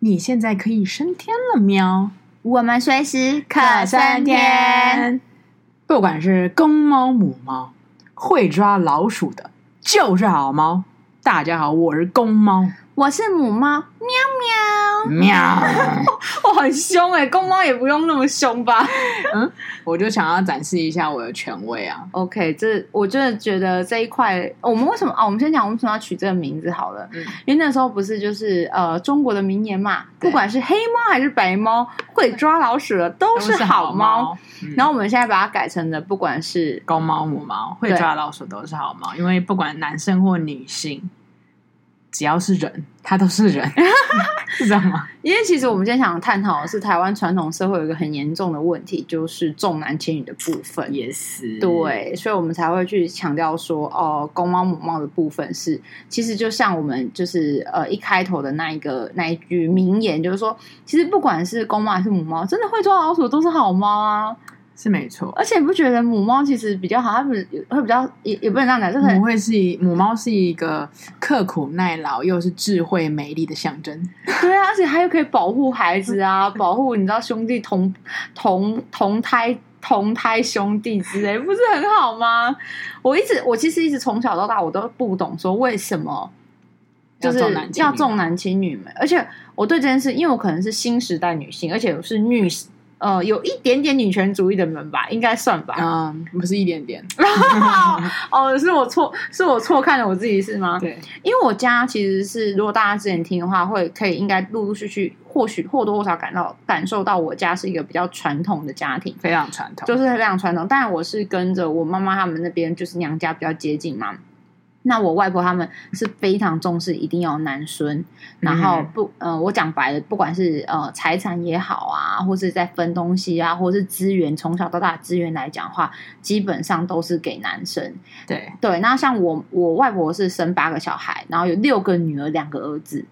你现在可以升天了喵！我们随时可升天。不管是公猫母猫，会抓老鼠的就是好猫。大家好，我是公猫。我是母猫，喵喵喵，我很凶哎、欸，公猫也不用那么凶吧？嗯，我就想要展示一下我的权威啊。OK，这我真的觉得这一块，我们为什么啊？我们先讲我们为什么要取这个名字好了。嗯，因为那时候不是就是呃中国的名言嘛，不管是黑猫还是白猫，会抓老鼠的都是好猫。好猫嗯、然后我们现在把它改成了，不管是公猫母猫，会抓老鼠都是好猫，因为不管男生或女性。只要是人，他都是人，是这样吗？因为其实我们今天想探讨的是台湾传统社会有一个很严重的问题，就是重男轻女的部分。也是对，所以我们才会去强调说，哦、呃，公猫母猫的部分是，其实就像我们就是呃一开头的那一个那一句名言，就是说，其实不管是公猫还是母猫，真的会抓老鼠都是好猫啊。是没错，而且你不觉得母猫其实比较好？它不是会比较也也不能这样讲，就是母会是母猫是一个刻苦耐劳又是智慧美丽的象征。对啊，而且它又可以保护孩子啊，保护你知道兄弟同同同胎同胎兄弟之类，不是很好吗？我一直我其实一直从小到大我都不懂说为什么就是要重男轻女嘛，而且我对这件事，因为我可能是新时代女性，而且我是女。呃，有一点点女权主义的门吧，应该算吧。嗯，不是一点点。哦，是我错，是我错看了我自己是吗？对，因为我家其实是，如果大家之前听的话，会可以应该陆陆续续，或许或多或少感到感受到我家是一个比较传统的家庭，非常传统，就是非常传统。当然，我是跟着我妈妈他们那边，就是娘家比较接近嘛。那我外婆他们是非常重视一定要男孙，然后不，呃，我讲白了，不管是呃财产也好啊，或是在分东西啊，或是资源，从小到大资源来讲的话，基本上都是给男生。对对，那像我我外婆是生八个小孩，然后有六个女儿，两个儿子。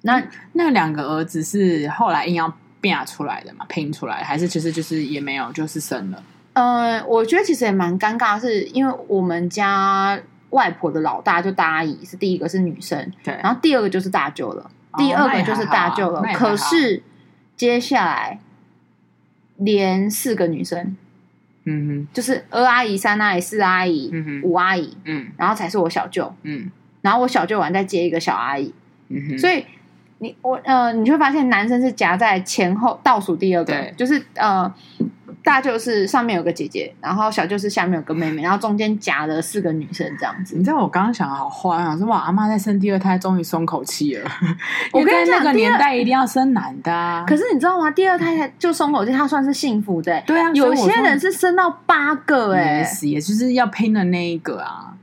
那、嗯、那两个儿子是后来硬要变出来的嘛，拼出来，还是其实就是也没有，就是生了？呃，我觉得其实也蛮尴尬，是因为我们家。外婆的老大就大阿姨是第一个是女生，对，然后第二个就是大舅了，哦、第二个就是大舅了。可是接下来连四个女生，嗯哼，就是二阿姨、三阿姨、四阿姨、五阿姨，嗯，然后才是我小舅，嗯，然后我小舅完再接一个小阿姨，嗯哼，所以你我呃，你就会发现男生是夹在前后倒数第二个，就是呃。大舅是上面有个姐姐，然后小舅是下面有个妹妹，然后中间夹了四个女生这样子。你知道我刚刚想的好坏啊，说哇，阿妈在生第二胎终于松口气了。我 跟你讲，那个年代一定要生男的啊。可是你知道吗？第二胎就松口气，他算是幸福的。对啊，有些人是生到八个哎，也也就是要拼的那一个啊。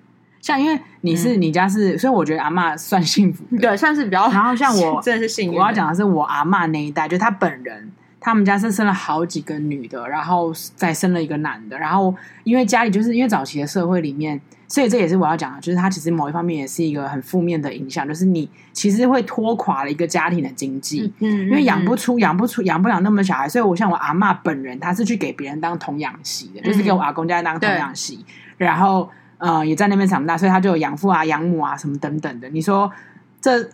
像因为你是、嗯、你家是，所以我觉得阿妈算幸福，对，算是比较。然后像我 真的是幸运。我要讲的是我阿妈那一代，就她本人。他们家是生了好几个女的，然后再生了一个男的，然后因为家里就是因为早期的社会里面，所以这也是我要讲的，就是它其实某一方面也是一个很负面的影响，就是你其实会拖垮了一个家庭的经济，嗯，因为养不出、养不出、养不了那么小孩，所以我像我阿妈本人，她是去给别人当童养媳的，就是给我阿公家当童养媳，嗯、然后呃也在那边长大，所以他就有养父啊、养母啊什么等等的。你说这。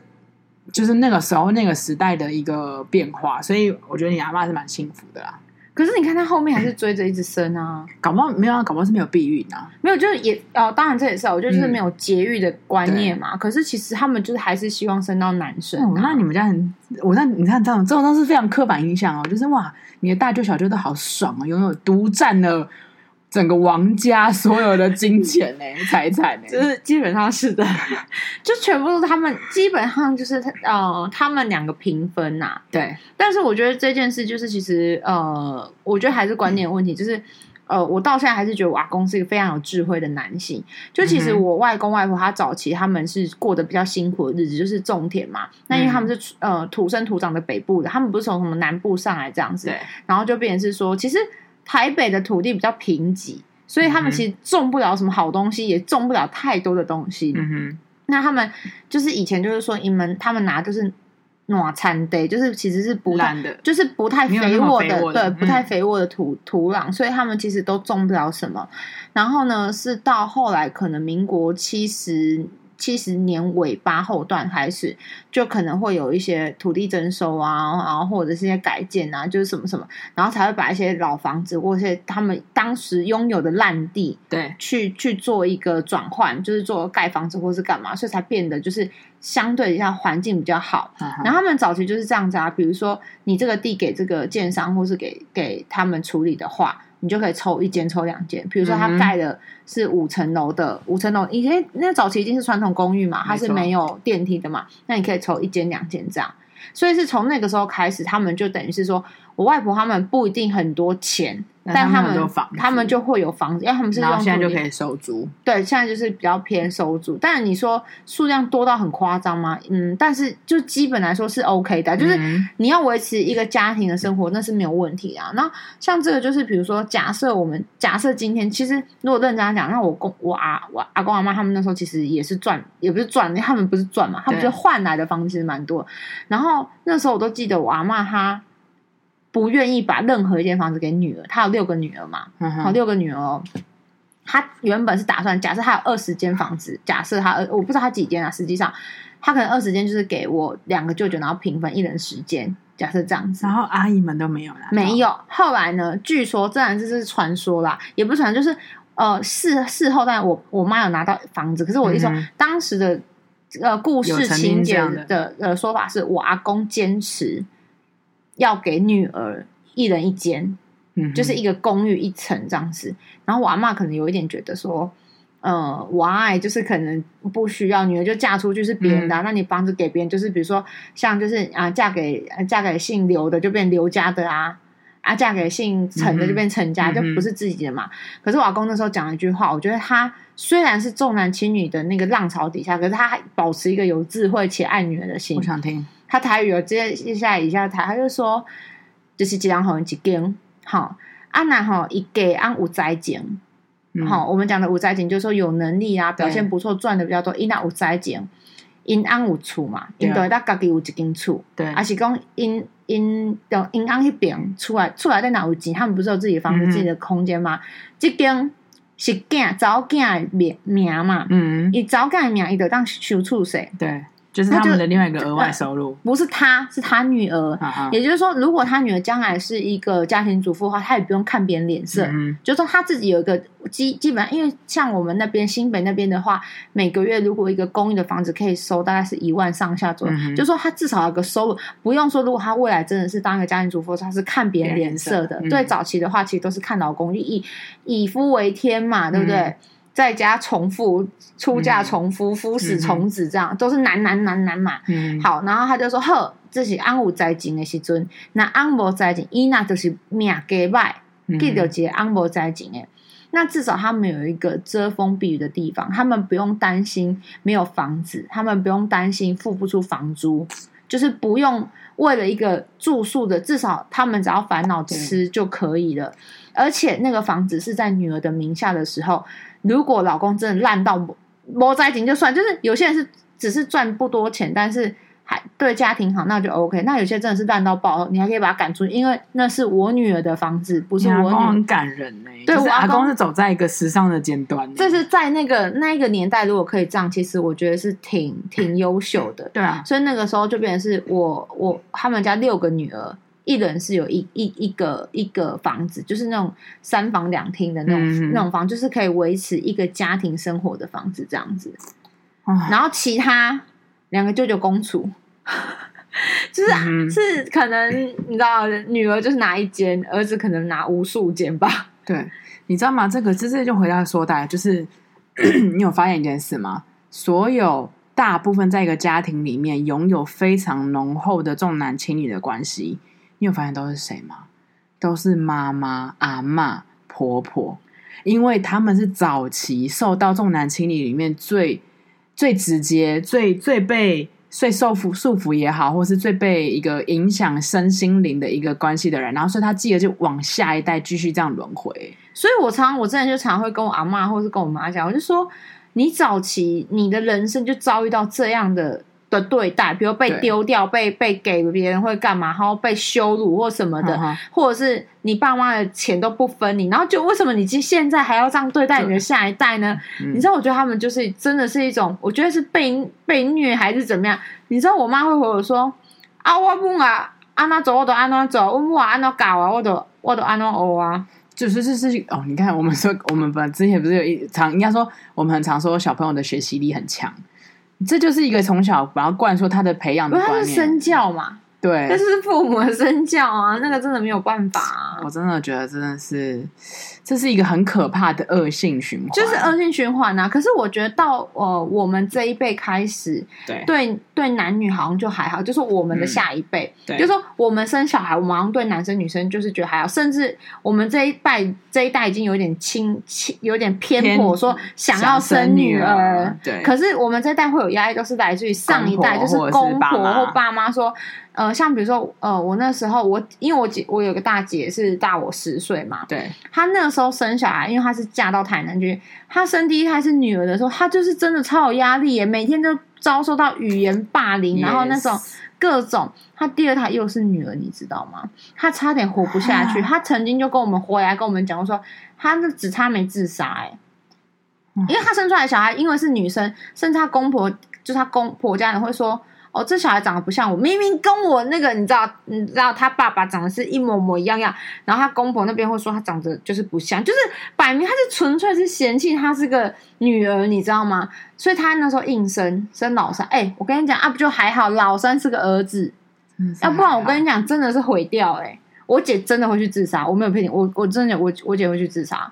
就是那个时候那个时代的一个变化，所以我觉得你阿妈是蛮幸福的啦。可是你看他后面还是追着一直生啊，搞不好没有啊，搞不好是没有避孕啊，没有就是也哦，当然这也是，我觉得就是没有节育的观念嘛。嗯、可是其实他们就是还是希望生到男生、啊哦。那你们家很，我那你看这种这种都是非常刻板印象哦，就是哇，你的大舅小舅都好爽啊，拥有独占了。整个王家所有的金钱呢、财产呢，就是基本上是的，就全部都是他们，基本上就是呃，他们两个平分呐、啊。对，但是我觉得这件事就是其实呃，我觉得还是观念问题，就是呃，我到现在还是觉得我阿公是一个非常有智慧的男性。就其实我外公外婆他早期他们是过得比较辛苦的日子，就是种田嘛。那因为他们是呃土生土长的北部的，他们不是从什么南部上来这样子，然后就变成是说其实。台北的土地比较贫瘠，所以他们其实种不了什么好东西，嗯、也种不了太多的东西。嗯哼，那他们就是以前就是说，你们他们拿就是暖餐地，就是其实是不烂的，就是不太肥沃的，的。对，不太肥沃的土、嗯、土壤，所以他们其实都种不了什么。然后呢，是到后来可能民国七十七十年尾巴后段开始，就可能会有一些土地征收啊，然后或者是一些改建啊，就是什么什么，然后才会把一些老房子或者是他们当时拥有的烂地，对，去去做一个转换，就是做盖房子或是干嘛，所以才变得就是相对一下环境比较好。嗯。然后他们早期就是这样子啊，比如说你这个地给这个建商或是给给他们处理的话。你就可以抽一间、抽两间。比如说，他盖的是五层楼的，嗯、五层楼，以前那早期已经是传统公寓嘛，它是没有电梯的嘛，那你可以抽一间、两间这样。所以是从那个时候开始，他们就等于是说，我外婆他们不一定很多钱。但他们他们就会有房子，因为他们是用现在就可以收租。对，现在就是比较偏收租。但你说数量多到很夸张吗？嗯，但是就基本来说是 OK 的，就是你要维持一个家庭的生活，那是没有问题啊。那像这个就是，比如说，假设我们假设今天，其实如果认真讲，那我公我阿我阿公阿妈他们那时候其实也是赚，也不是赚，他们不是赚嘛，他们就换来的房子蛮多。然后那时候我都记得我阿妈她。不愿意把任何一间房子给女儿，她有六个女儿嘛，好、嗯、六个女儿哦。她原本是打算，假设她有二十间房子，假设她我不知道她几间啊，实际上她可能二十间就是给我两个舅舅，然后平分一人十间，假设这样子。然后阿姨们都没有了，没有。后来呢？据说自然这是传说啦，也不是传说，就是呃事事后，但我我妈有拿到房子，可是我一说、嗯、当时的呃故事情节的的呃说法是我阿公坚持。要给女儿一人一间，嗯，就是一个公寓一层这样子。然后我阿妈可能有一点觉得说，呃，我爱就是可能不需要女儿就嫁出去是别人的，啊，嗯、那你房子给别人，就是比如说像就是啊，嫁给嫁给姓刘的就变刘家的啊，啊，嫁给姓陈的就变陈家，嗯、就不是自己的嘛。嗯、可是我阿公那时候讲了一句话，我觉得他虽然是重男轻女的那个浪潮底下，可是他还保持一个有智慧且爱女儿的心。我想听。他台语有接接下来一下台，他就说，就是这样好一根，好啊，那吼一给按五灾景，好，我们讲的五灾景就是说有能力啊，表现不错，赚的比较多，因那五灾景，因安五厝嘛，因对他家己有一间厝，对，而是讲因因的因安那边出来出来在哪有钱，他们不是有自己的房子、自己的空间吗？这间是囝早囝的名名嘛，嗯，伊早囝的名伊就当收厝税，对。就是他们的另外一个额外收入，不是他，是他女儿。也就是说，如果他女儿将来是一个家庭主妇的话，他也不用看别人脸色。嗯、就是说他自己有一个基基本上，因为像我们那边新北那边的话，每个月如果一个公寓的房子可以收大概是一万上下左右，嗯、就是说他至少有个收入，不用说如果他未来真的是当一个家庭主妇，他是看别人脸色的。对，早期的话其实都是看老公，以以夫为天嘛，对不对？嗯在家重复，出嫁重夫，嗯、夫死从子，这样、嗯、都是男男男男嘛。嗯、好，然后他就说：“呵，这是安有灾情的时阵，那安无灾情，伊那就是命给歹，记得接安无灾情诶。那至少他们有一个遮风避雨的地方，他们不用担心没有房子，他们不用担心付不出房租，就是不用为了一个住宿的，至少他们只要烦恼吃就可以了。嗯、而且那个房子是在女儿的名下的时候。”如果老公真的烂到没在钱就算，就是有些人是只是赚不多钱，但是还对家庭好，那就 OK。那有些真的是烂到爆，你还可以把他赶出去，因为那是我女儿的房子，不是我女很感人呢、欸，对，我阿公是走在一个时尚的尖端、欸。这是在那个那一个年代，如果可以这样，其实我觉得是挺挺优秀的。对啊，所以那个时候就变成是我我他们家六个女儿。一人是有一一一个一个房子，就是那种三房两厅的那种、嗯、那种房，就是可以维持一个家庭生活的房子这样子。唉然后其他两个舅舅公处，就是、嗯、是可能你知道，女儿就是拿一间，儿子可能拿无数间吧。对，你知道吗？这个这这就回到说的，就是 你有发现一件事吗？所有大部分在一个家庭里面拥有非常浓厚的重男轻女的关系。你有发现都是谁吗？都是妈妈、阿妈、婆婆，因为他们是早期受到重男轻女里面最最直接、最最被最受束束缚也好，或是最被一个影响身心灵的一个关系的人，然后所以他继而就往下一代继续这样轮回。所以我常我之前就常会跟我阿妈或是跟我妈讲，我就说，你早期你的人生就遭遇到这样的。的对待，比如被丢掉、被被给别人会干嘛，然后被羞辱或什么的，嗯、或者是你爸妈的钱都不分你，然后就为什么你现在还要这样对待你的下一代呢？你知道，我觉得他们就是真的是一种，我觉得是被被虐还是怎么样？你知道，我妈会回我说：“啊，我不啊，安哪走我都安哪走，我不按哪搞啊，我都我都安哪学啊。”就是是是哦，你看，我们说我们本之前不是有一常应该说我们很常说小朋友的学习力很强。这就是一个从小把他灌输他的培养的观念，他是身教嘛？对，这是父母的身教啊，那个真的没有办法啊。我真的觉得真的是。这是一个很可怕的恶性循环，就是恶性循环啊！可是我觉得到呃我们这一辈开始，对对对，男女好像就还好，就是我们的下一辈，嗯、就是说我们生小孩，我们好像对男生女生就是觉得还好，甚至我们这一代这一代已经有点轻轻有点偏颇，说想要生女儿，儿对。可是我们这一代会有压力，都是来自于上一代，就是公婆或爸妈说。呃，像比如说，呃，我那时候我因为我姐我有个大姐是大我十岁嘛，对，她那个时候生小孩，因为她是嫁到台南去，她生第一胎是女儿的时候，她就是真的超有压力耶，每天都遭受到语言霸凌，然后那种各种，她第二胎又是女儿，你知道吗？她差点活不下去，她曾经就跟我们回来跟我们讲说，她就只差没自杀哎，因为她生出来的小孩因为是女生，甚至她公婆就是她公婆家人会说。哦，这小孩长得不像我，明明跟我那个，你知道，你知道他爸爸长得是一模模一样样，然后他公婆那边会说他长得就是不像，就是摆明他是纯粹是嫌弃他是个女儿，你知道吗？所以他那时候硬生生老三，哎、欸，我跟你讲啊，不就还好，老三是个儿子，要不然我跟你讲真的是毁掉、欸，哎，我姐真的会去自杀，我没有骗你，我我真的我我姐会去自杀，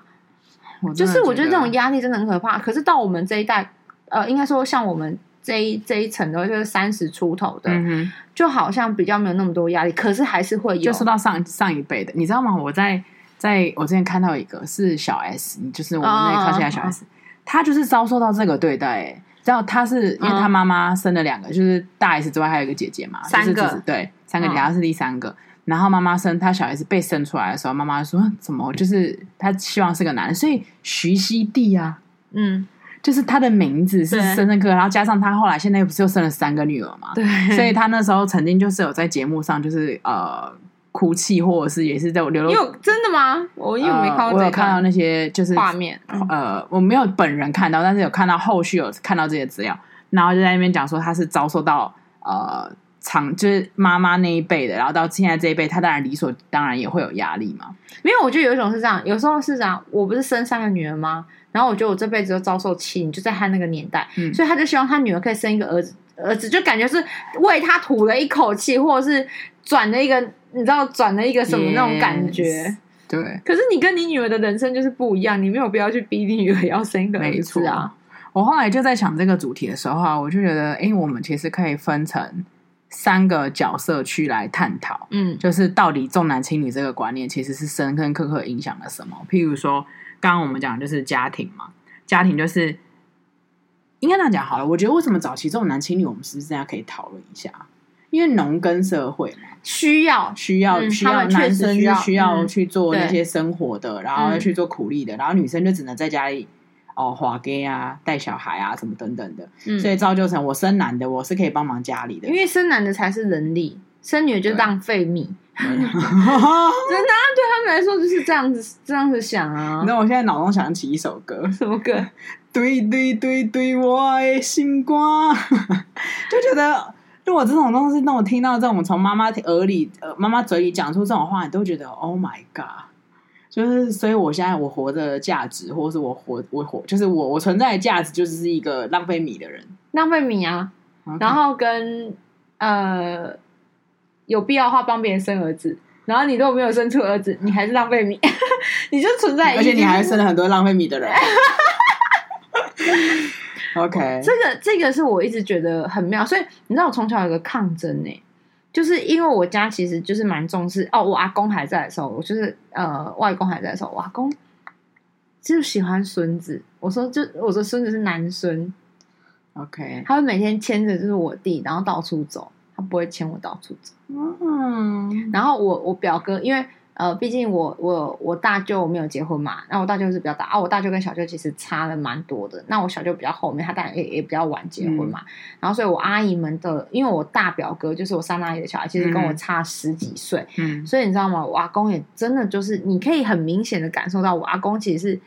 就是我觉得这种压力真的很可怕。可是到我们这一代，呃，应该说像我们。这一这一层的话，就是三十出头的，嗯，就好像比较没有那么多压力，可是还是会有。就说到上上一辈的，你知道吗？我在在我之前看到一个是小 S，就是我们那个靠现在小 S，他，哦，就是遭受到这个对待，欸。然后他是因为他妈妈生了两个，嗯，就是大 S 之外还有一个姐姐嘛，三个就是，对，三个，他是第三个。嗯，然后妈妈生他小 S 被生出来的时候，妈妈说怎么就是他希望是个男的，所以徐熙娣啊，嗯。就是他的名字是深深刻，然后加上他后来现在又不是又生了三个女儿嘛，对，所以他那时候曾经就是有在节目上就是呃哭泣，或者是也是在我流露。有真的吗？我因为我没看过、呃，我有看到那些就是画面，呃，我没有本人看到，但是有看到后续有看到这些资料，然后就在那边讲说他是遭受到呃长就是妈妈那一辈的，然后到现在这一辈，他当然理所当然也会有压力嘛。没有我觉得有一种是这样，有时候是这样，我不是生三个女儿吗？然后我觉得我这辈子都遭受欺凌，就在他那个年代，嗯，所以他就希望他女儿可以生一个儿子，儿子就感觉是为他吐了一口气，或者是转了一个，你知道转了一个什么那种感觉，yes, 对。可是你跟你女儿的人生就是不一样，你没有必要去逼你女儿要生一个儿子啊。我后来就在想这个主题的时候啊，我就觉得，哎，我们其实可以分成三个角色去来探讨，嗯，就是到底重男轻女这个观念其实是深深刻刻影响了什么，譬如说。刚刚我们讲的就是家庭嘛，家庭就是应该这样讲好了。我觉得为什么早期重男轻女，我们是不是这样可以讨论一下？因为农耕社会嘛，需要需要、嗯、需要男生需要去做那些生活的，嗯、然后要去做苦力的，然后女生就只能在家里哦，划给啊，带小孩啊，什么等等的，嗯、所以造就成我生男的，我是可以帮忙家里的，因为生男的才是人力，生女的就浪费米。真的，啊，对他们来说就是这样子，这样子想啊。那我现在脑中想起一首歌，什么歌？对对对对，我的心瓜，就觉得如果这种东西，那我听到这种从妈妈耳里、呃妈妈嘴里讲出这种话，你都觉得 Oh my God！就是，所以我现在我活着的价值，或是我活我活，就是我我存在的价值，就是一个浪费米的人，浪费米啊。然后跟呃。有必要的话帮别人生儿子，然后你如果没有生出儿子，你还是浪费米，你就存在，而且你还生了很多浪费米的人。OK，这个这个是我一直觉得很妙，所以你知道我从小有个抗争呢，就是因为我家其实就是蛮重视哦，我阿公还在的时候，我就是呃外公还在的时候，我阿公就喜欢孙子，我说就我说孙子是男孙，OK，他会每天牵着就是我弟，然后到处走。他不会牵我到处走，嗯，然后我我表哥，因为呃，毕竟我我我大舅没有结婚嘛，那我大舅是比较大啊，我大舅跟小舅其实差了蛮多的。那我小舅比较后面，他当然也也比较晚结婚嘛。嗯、然后，所以我阿姨们的，因为我大表哥就是我三阿姨的小孩，其实跟我差十几岁。嗯，所以你知道吗？我阿公也真的就是，你可以很明显的感受到，我阿公其实是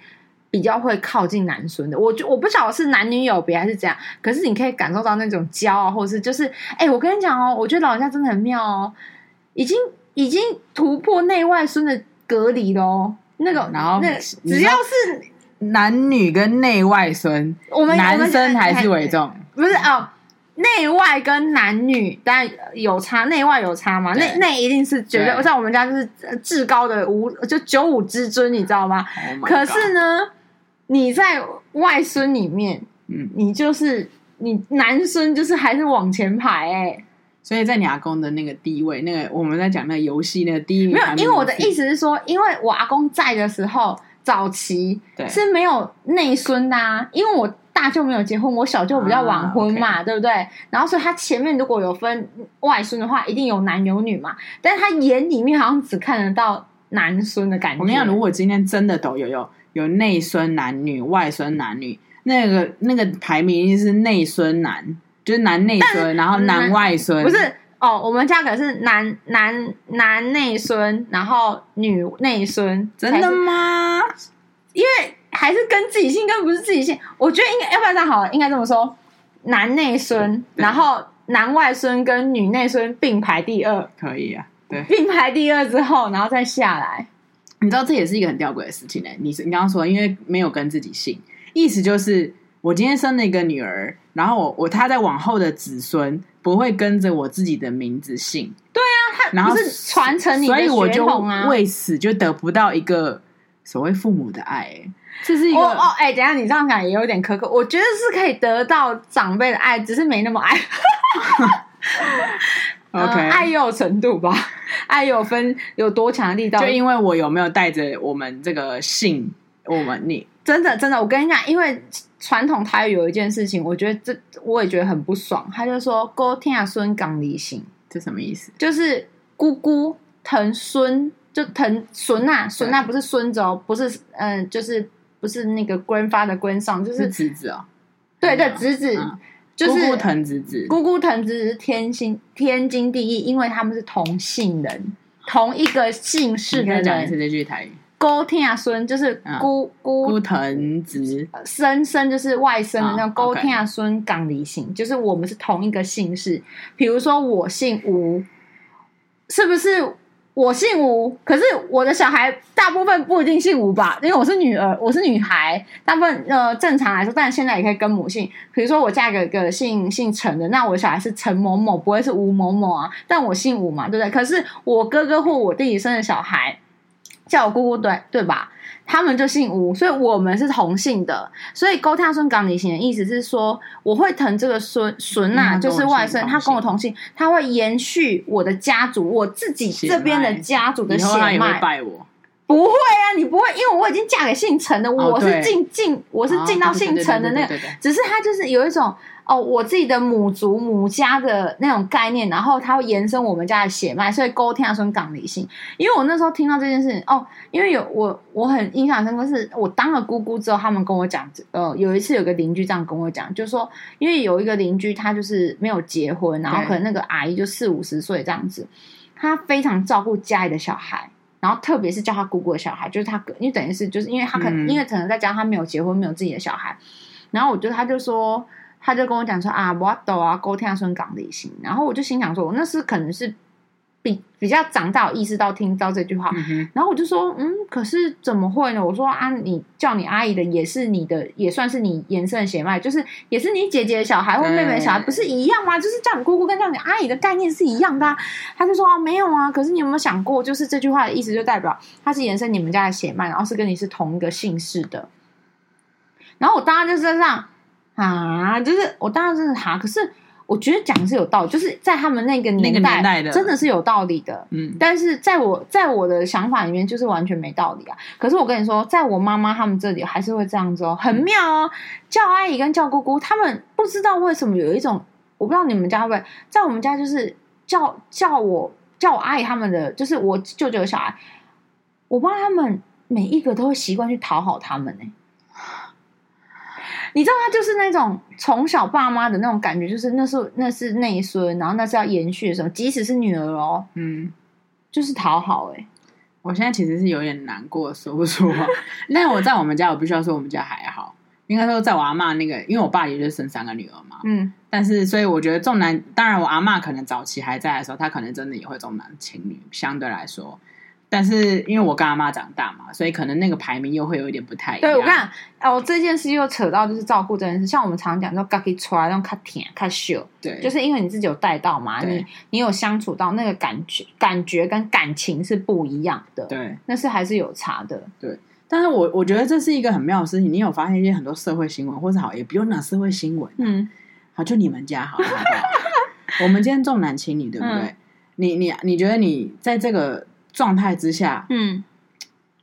比较会靠近男孙的。我就我不晓得是男女有别还是怎样，可是你可以感受到那种骄傲，或者是就是，哎、欸，我跟你讲哦，我觉得老人家真的很妙哦，已经。已经突破内外孙的隔离喽。那个，然后那只要是男女跟内外孙，我们男生还是为重，不是哦。内外跟男女当然有差，内外有差嘛。内内一定是绝对，像我们家就是至高的五，就九五之尊，你知道吗？Oh、可是呢，你在外孙里面，嗯，你就是你男孙就是还是往前排哎、欸。所以在你阿公的那个地位，那个我们在讲那个游戏那个第一名，没有，因为我的意思是说，因为我阿公在的时候，早期是没有内孙的啊，因为我大舅没有结婚，我小舅比较晚婚嘛，啊 okay、对不对？然后所以他前面如果有分外孙的话，一定有男有女嘛，但是他眼里面好像只看得到男孙的感觉。我跟你讲，如果今天真的都有有有内孙男女、外孙男女，那个那个排名是内孙男。就是男内孙，然后男外孙，不是哦。我们家可是男男男内孙，然后女内孙，真的吗？因为还是跟自己姓，跟不是自己姓。我觉得应该要不然这样好了，应该这么说：男内孙，然后男外孙跟女内孙并排第二，可以啊。对，并排第二之后，然后再下来。你知道这也是一个很吊诡的事情呢。你是你刚刚说，因为没有跟自己姓，意思就是。我今天生了一个女儿，然后我我她在往后的子孙不会跟着我自己的名字姓。对啊，他然后是传承你的血统啊，所以我就为此就得不到一个所谓父母的爱。哎，这是一个哦哦，哎，等一下你这样讲也有点苛刻。我觉得是可以得到长辈的爱，只是没那么爱。OK，、呃、爱也有程度吧，爱有分有多强的力道，就因为我有没有带着我们这个姓，我们你。真的，真的，我跟你讲，因为传统台语有一件事情，我觉得这我也觉得很不爽。他就说“姑疼孙港离姓”，这什么意思？就是姑姑疼孙，就疼孙呐，孙呐不是孙子哦，不是，嗯、呃，就是不是那个 grandfather 的 grandson，就是侄子哦。对对，侄子，嗯、就是姑姑藤子子，姑姑藤子子是天心天经地义，因为他们是同姓人，同一个姓氏的人。讲一次这句台语。姑疼孙就是姑姑姑藤子，生生就是外甥的那种。姑疼孙港离姓，就是我们是同一个姓氏。比如说我姓吴，是不是我姓吴？可是我的小孩大部分不一定姓吴吧？因为我是女儿，我是女孩，大部分呃正常来说，但现在也可以跟母姓。比如说我嫁给一个姓姓陈的，那我小孩是陈某某，不会是吴某某啊。但我姓吴嘛，对不对？可是我哥哥或我弟弟生的小孩。叫我姑姑对对吧？他们就姓吴，所以我们是同姓的。所以姑疼孙仝离姓的意思是说，我会疼这个孙孙呐，就是外孙，他跟我同姓，他会延续我的家族，我自己这边的家族的血脉。他也会拜我？不会啊，你不会，因为我已经嫁给姓陈的，我是进进，我是进到姓陈的那个，只是他就是有一种。哦，我自己的母族母家的那种概念，然后它会延伸我们家的血脉，所以姑疼孙仝离姓。因为我那时候听到这件事情，哦，因为有我我很印象深刻，是我当了姑姑之后，他们跟我讲，呃，有一次有个邻居这样跟我讲，就是说，因为有一个邻居他就是没有结婚，然后可能那个阿姨就四五十岁这样子，他非常照顾家里的小孩，然后特别是叫他姑姑的小孩，就是他，因为等于是就是因为他可能、嗯、因为可能在家他没有结婚，没有自己的小孩，然后我就他就说。他就跟我讲说啊，我懂啊，姑疼孙仝离姓。然后我就心想说，我那是可能是比比较长大，有意识到听到这句话。嗯、然后我就说，嗯，可是怎么会呢？我说啊，你叫你阿姨的也是你的，也算是你延伸的血脉，就是也是你姐姐的小孩或妹妹的小孩，不是一样吗？就是叫你姑姑跟叫你阿姨的概念是一样的啊。他就说啊，没有啊。可是你有没有想过，就是这句话的意思就代表他是延伸你们家的血脉，然后是跟你是同一个姓氏的。然后我当然就是这样。啊，就是我当然是哈，可是我觉得讲的是有道理，就是在他们那个年代，真的是有道理的。嗯，但是在我在我的想法里面，就是完全没道理啊。可是我跟你说，在我妈妈他们这里，还是会这样子哦，很妙哦。叫阿姨跟叫姑姑，他们不知道为什么有一种，我不知道你们家会不会，在我们家就是叫叫我叫我阿姨他们的，就是我舅舅的小孩，我妈他们每一个都会习惯去讨好他们呢、欸。你知道，他就是那种从小爸妈的那种感觉，就是那是那是内孙，然后那是要延续的时候，即使是女儿哦，嗯，就是讨好哎、欸。我现在其实是有点难过，说不出话。但我在我们家，我必须要说我们家还好。应该说，在我阿妈那个，因为我爸也就生三个女儿嘛，嗯，但是所以我觉得重男，当然我阿妈可能早期还在的时候，她可能真的也会重男轻女，相对来说。但是因为我跟阿妈长大嘛，所以可能那个排名又会有一点不太一样。对，我看哦，这件事又扯到就是照顾这件事，像我们常讲说，g a k i 出来让卡甜卡秀，对，就是因为你自己有带到嘛，你你有相处到那个感觉，感觉跟感情是不一样的，对，那是还是有差的，对。但是我我觉得这是一个很妙的事情，你有发现一些很多社会新闻，或是好也不用拿社会新闻、啊，嗯，好，就你们家好，好不好？我们今天重男轻女，对不对？嗯、你你你觉得你在这个。状态之下，嗯，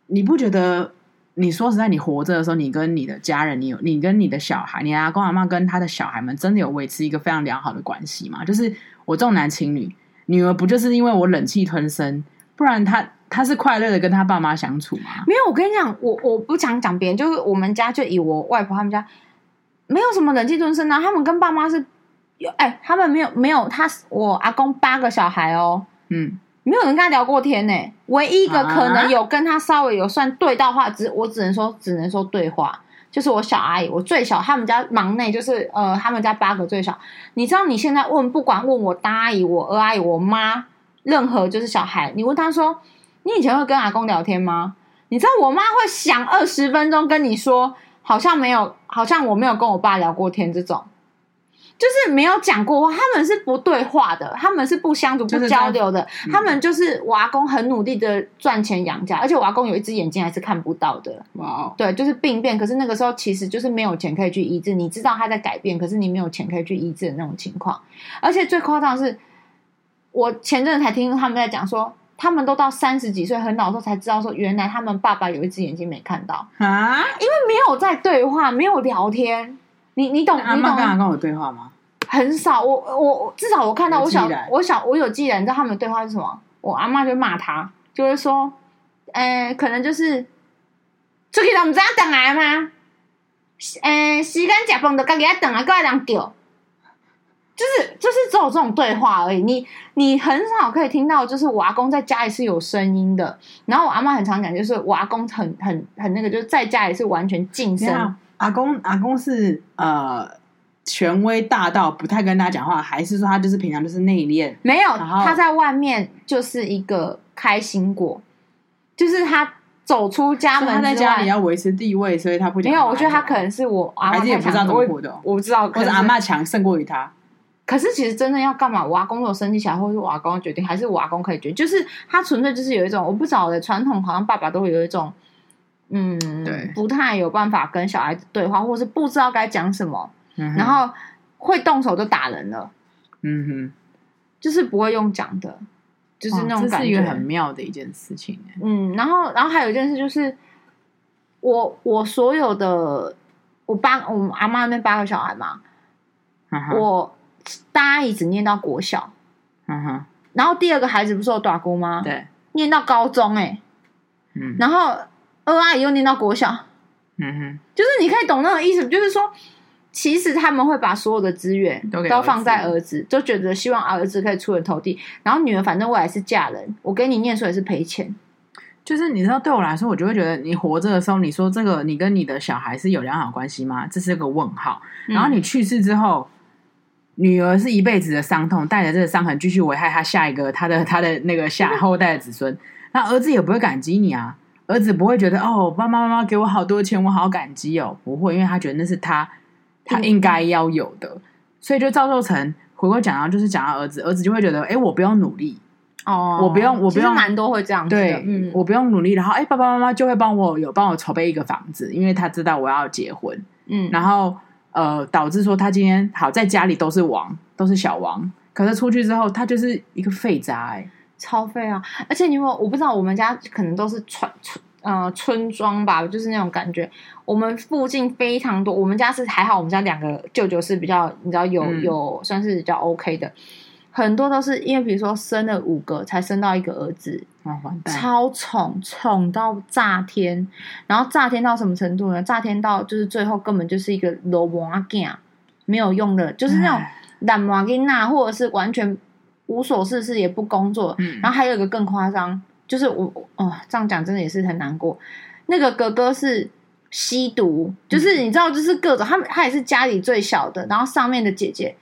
你不觉得？你说实在，你活着的时候，你跟你的家人，你有你跟你的小孩，你阿公阿妈跟他的小孩们，真的有维持一个非常良好的关系吗？就是我重男轻女，女儿不就是因为我忍气吞声，不然她她是快乐的跟他爸妈相处吗？没有，我跟你讲，我我不想讲别人，就是我们家就以我外婆他们家，没有什么忍气吞声啊，他们跟爸妈是有哎，他们没有没有他我阿公八个小孩哦，嗯。没有人跟他聊过天呢，唯一一个可能有跟他稍微有算对到话，只我只能说只能说对话，就是我小阿姨，我最小，他们家忙内就是呃，他们家八个最小。你知道你现在问，不管问我大阿姨、我二阿姨、我妈，任何就是小孩，你问他说，你以前会跟阿公聊天吗？你知道我妈会想二十分钟跟你说，好像没有，好像我没有跟我爸聊过天这种。就是没有讲过话，他们是不对话的，他们是不相处、不交流的。就是、他们就是我阿公很努力的赚钱养家，而且我阿公有一只眼睛还是看不到的。对，就是病变。可是那个时候其实就是没有钱可以去医治，你知道他在改变，可是你没有钱可以去医治的那种情况。而且最夸张的是，我前阵子才听他们在讲说，他们都到三十几岁很老的时候才知道说，原来他们爸爸有一只眼睛没看到啊，因为没有在对话，没有聊天。你你懂？阿妈跟阿公有对话吗？很少。我我至少我看到我小我小我有记得，你知道他们的对话是什么？我阿妈就骂他，就是说，呃、欸，可能就是出去都唔知道等来吗？呃、欸，时间食饭就自己等来，各人丢，就是就是只有这种对话而已。你你很少可以听到，就是我阿公在家里是有声音的。然后我阿妈很常讲，就是我阿公很很很那个，就是在家里是完全静声。阿公，阿公是呃权威大到不太跟大家讲话，还是说他就是平常就是内敛？没有，他在外面就是一个开心果，就是他走出家门，他在家里要维持地位，所以他不讲。没有，我觉得他可能是我阿妈也不知道怎么活的，我不知道，可是阿妈强胜过于他。可是其实真的要干嘛？我阿公如果生气起来，或者是我阿公决定，还是我阿公可以决定？就是他纯粹就是有一种我不知道的传统，好像爸爸都会有一种。嗯，对，不太有办法跟小孩子对话，或是不知道该讲什么，嗯，然后会动手就打人了。嗯哼，就是不会用讲的，就是那种感觉，这是一个很妙的一件事情。嗯，然后，然后还有一件事就是，我我所有的我八我阿妈那边八个小孩嘛，嗯，我大阿姨只念到国小，嗯哼，然后第二个孩子不是有大姑吗？对，念到高中，欸，哎，嗯，然后。二阿姨又念到国小，嗯哼，就是你可以懂那个意思，就是说，其实他们会把所有的资源都都放在儿子，就觉得希望儿子可以出人头地，然后女儿反正未来是嫁人，我给你念书也是赔钱。就是你知道，对我来说，我就会觉得你活着的时候，你说这个你跟你的小孩是有良好关系吗？这是个问号。然后你去世之后，嗯、女儿是一辈子的伤痛，带着这个伤痕继续危害他下一个他的他的那个下后代的子孙，那儿子也不会感激你啊。儿子不会觉得哦，爸爸妈妈给我好多钱，我好感激哦。不会，因为他觉得那是他他应该。要有的，嗯、所以就造就成回过讲到就是讲到儿子，儿子就会觉得，哎，我不用努力。哦，我不用，我不用，蛮多会这样子的，对，嗯，我不用努力，然后哎，爸爸妈妈就会帮我有帮我筹备一个房子，因为他知道我要结婚，嗯，然后呃，导致说他今天好在家里都是王，都是小王，可是出去之后他就是一个废渣，哎。超费啊！而且你有，我不知道，我们家可能都是村村呃村庄吧，就是那种感觉。我们附近非常多，我们家是还好，我们家两个舅舅是比较你知道有、嗯、有算是比较 OK 的。很多都是因为比如说生了五个才生到一个儿子，超宠宠到炸天，然后炸天到什么程度呢？炸天到就是最后根本就是一个罗摩囝，没有用的，就是那种懒摩囝娜，或者是完全无所事事也不工作。嗯，然后还有一个更夸张，就是我哦这样讲真的也是很难过。那个哥哥是吸毒，就是你知道，就是各种他们他也是家里最小的，然后上面的姐姐。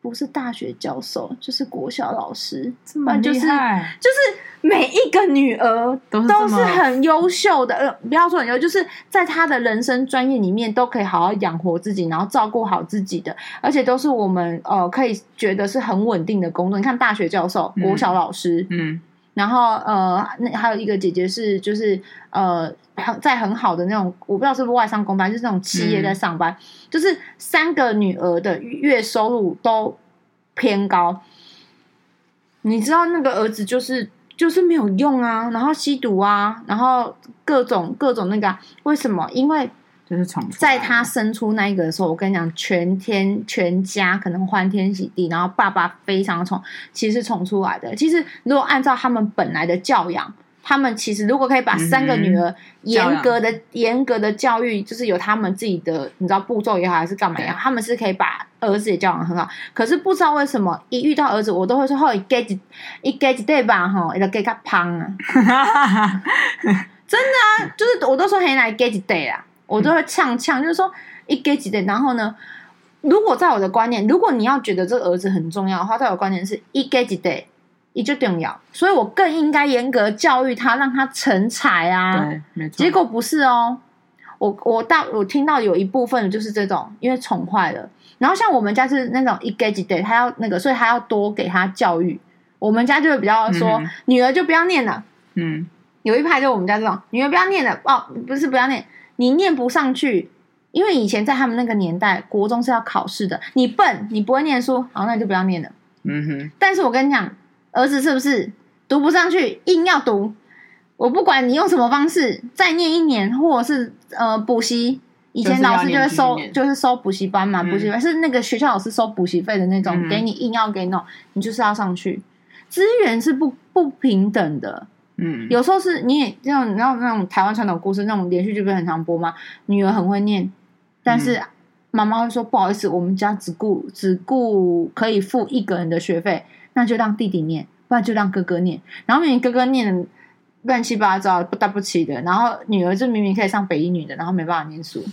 不是大学教授，就是国小老师，这么厉害，就是就是每一个女儿都是，都是很优秀的，呃，不要说很优秀，就是在她的人生专业里面都可以好好养活自己，然后照顾好自己的，而且都是我们呃可以觉得是很稳定的工作。你看大学教授、国小老师，嗯，嗯然后呃，那还有一个姐姐是就是呃在很好的那种，我不知道是不是外商公班，就是那种企业在上班，嗯、就是三个女儿的月收入都偏高。你知道那个儿子就是就是没有用啊，然后吸毒啊，然后各种各种那个、啊，为什么？因为。就是宠，在他生出那一个的时候，我跟你讲，全天全家可能欢天喜地，然后爸爸非常宠，其实宠出来的。其实如果按照他们本来的教养，他们其实如果可以把三个女儿严格的、嗯、严格的教育，就是有他们自己的，你知道步骤也好，还是干嘛也好，他们是可以把儿子也教养很好。可是不知道为什么，一遇到儿子，我都会说：“后一 get 一 get 对吧？哈，一个给他胖啊！” 真的啊，就是我都说很来 get day 啊。我都会呛呛，就是说一给几点，然后呢，如果在我的观念，如果你要觉得这个儿子很重要的话，在我的观念是一给几点，一就重要，所以我更应该严格教育他，让他成才啊。对，没错。结果不是哦，我我到我听到有一部分就是这种，因为宠坏了。然后像我们家是那种一给几点，他要那个，所以他要多给他教育。我们家就会比较说，嗯、女儿就不要念了。嗯，有一派就我们家这种，女儿不要念了哦，不是不要念。你念不上去，因为以前在他们那个年代，国中是要考试的。你笨，你不会念书，好，那你就不要念了。嗯哼。但是我跟你讲，儿子是不是读不上去，硬要读？我不管你用什么方式，再念一年，或者是呃补习。以前老师就会收，就是，就是收补习班嘛，补习班是那个学校老师收补习费的那种，嗯，给你硬要给你弄，你就是要上去。资源是不不平等的。嗯，有时候是你也这种，然后那种台湾传统故事，那种连续剧不是很常播吗？女儿很会念，但是妈妈会说不好意思，我们家只顾只顾可以付一个人的学费，那就让弟弟念，不然就让哥哥念。然后明明哥哥念乱七八糟，不搭不齐的，然后女儿就明明可以上北一女的，然后没办法念书，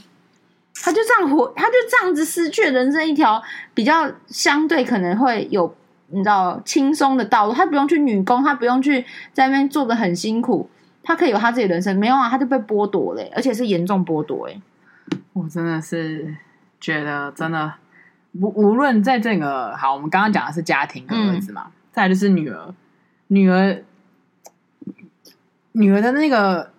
他就这样活，他就这样子失去了人生一条比较相对可能会有。你知道轻松的道路，他不用去女工，他不用去在那边做的很辛苦，他可以有他自己的人生。没有啊，他就被剥夺了，而且是严重剥夺。哎，我真的是觉得，真的无无论在这个好，我们刚刚讲的是家庭跟儿子嘛，嗯、再来就是女儿，女儿，女儿的那个。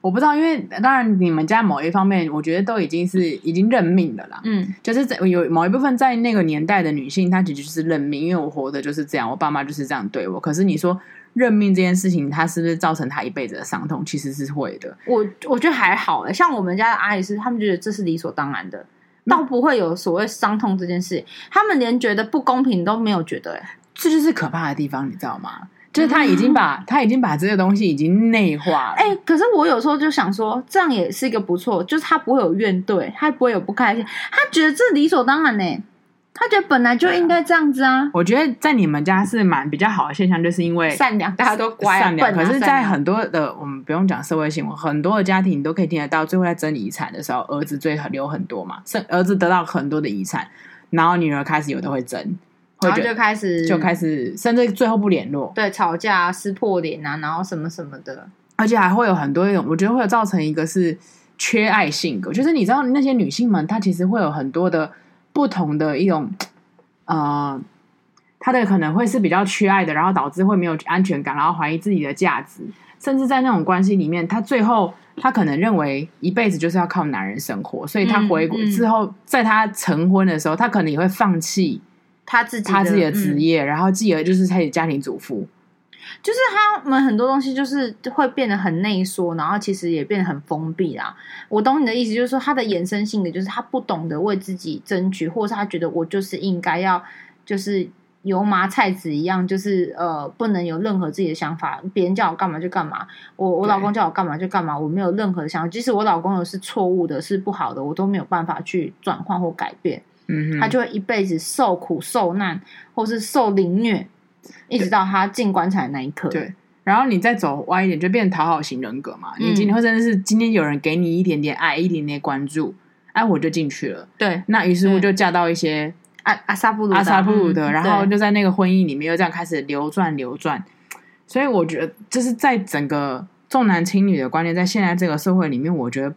我不知道，因为当然你们家某一方面，我觉得都已经是已经认命的啦。嗯，就是在有某一部分在那个年代的女性，她其实就是认命，因为我活的就是这样，我爸妈就是这样对我。可是你说认命这件事情，它是不是造成她一辈子的伤痛？其实是会的。我我觉得还好诶，像我们家的阿姨是，他们觉得这是理所当然的，倒不会有所谓伤痛这件事。他们连觉得不公平都没有觉得诶，这就是可怕的地方，你知道吗？就是他已经把、嗯、他已经把这些东西已经内化了。哎、欸，可是我有时候就想说，这样也是一个不错，就是他不会有怨怼，他不会有不开心，他觉得这理所当然呢。他觉得本来就应该这样子啊。啊我觉得在你们家是蛮比较好的现象，就是因为善良，大家都乖、啊、善良。可是，在很多的我们不用讲社会新闻，很多的家庭你都可以听得到，最后在争遗产的时候，儿子最留很多嘛，是儿子得到很多的遗产，然后女儿开始有的会争。然后就开始就开始，甚至最后不联络，对，吵架、撕破脸啊，然后什么什么的，而且还会有很多一种，我觉得会有造成一个是缺爱性格，就是你知道那些女性们，她其实会有很多的不同的一种，呃，他的可能会是比较缺爱的，然后导致会没有安全感，然后怀疑自己的价值，甚至在那种关系里面，他最后他可能认为一辈子就是要靠男人生活，所以他回国之后，在他成婚的时候，他可能也会放弃。他自己他自己的职业，嗯、然后继而就是他的家庭主妇，就是他们很多东西就是会变得很内缩，然后其实也变得很封闭啦。我懂你的意思，就是说他的衍生性的就是他不懂得为自己争取，或者是他觉得我就是应该要就是油麻菜籽一样，就是呃，不能有任何自己的想法，别人叫我干嘛就干嘛，我我老公叫我干嘛就干嘛，我没有任何的想法，即使我老公有是错误的，是不好的，我都没有办法去转换或改变。嗯哼，他就会一辈子受苦受难，或是受凌虐，一直到他进棺材的那一刻。对。然后你再走歪一点，就变成讨好型人格嘛。嗯、你今天会真的是今天有人给你一点点爱，一点点关注，哎，我就进去了。对，那于是乎就嫁到一些阿阿萨布鲁阿萨布鲁的，然后就在那个婚姻里面又这样开始流转流转。所以我觉得，就是在整个重男轻女的观念，在现在这个社会里面，我觉得。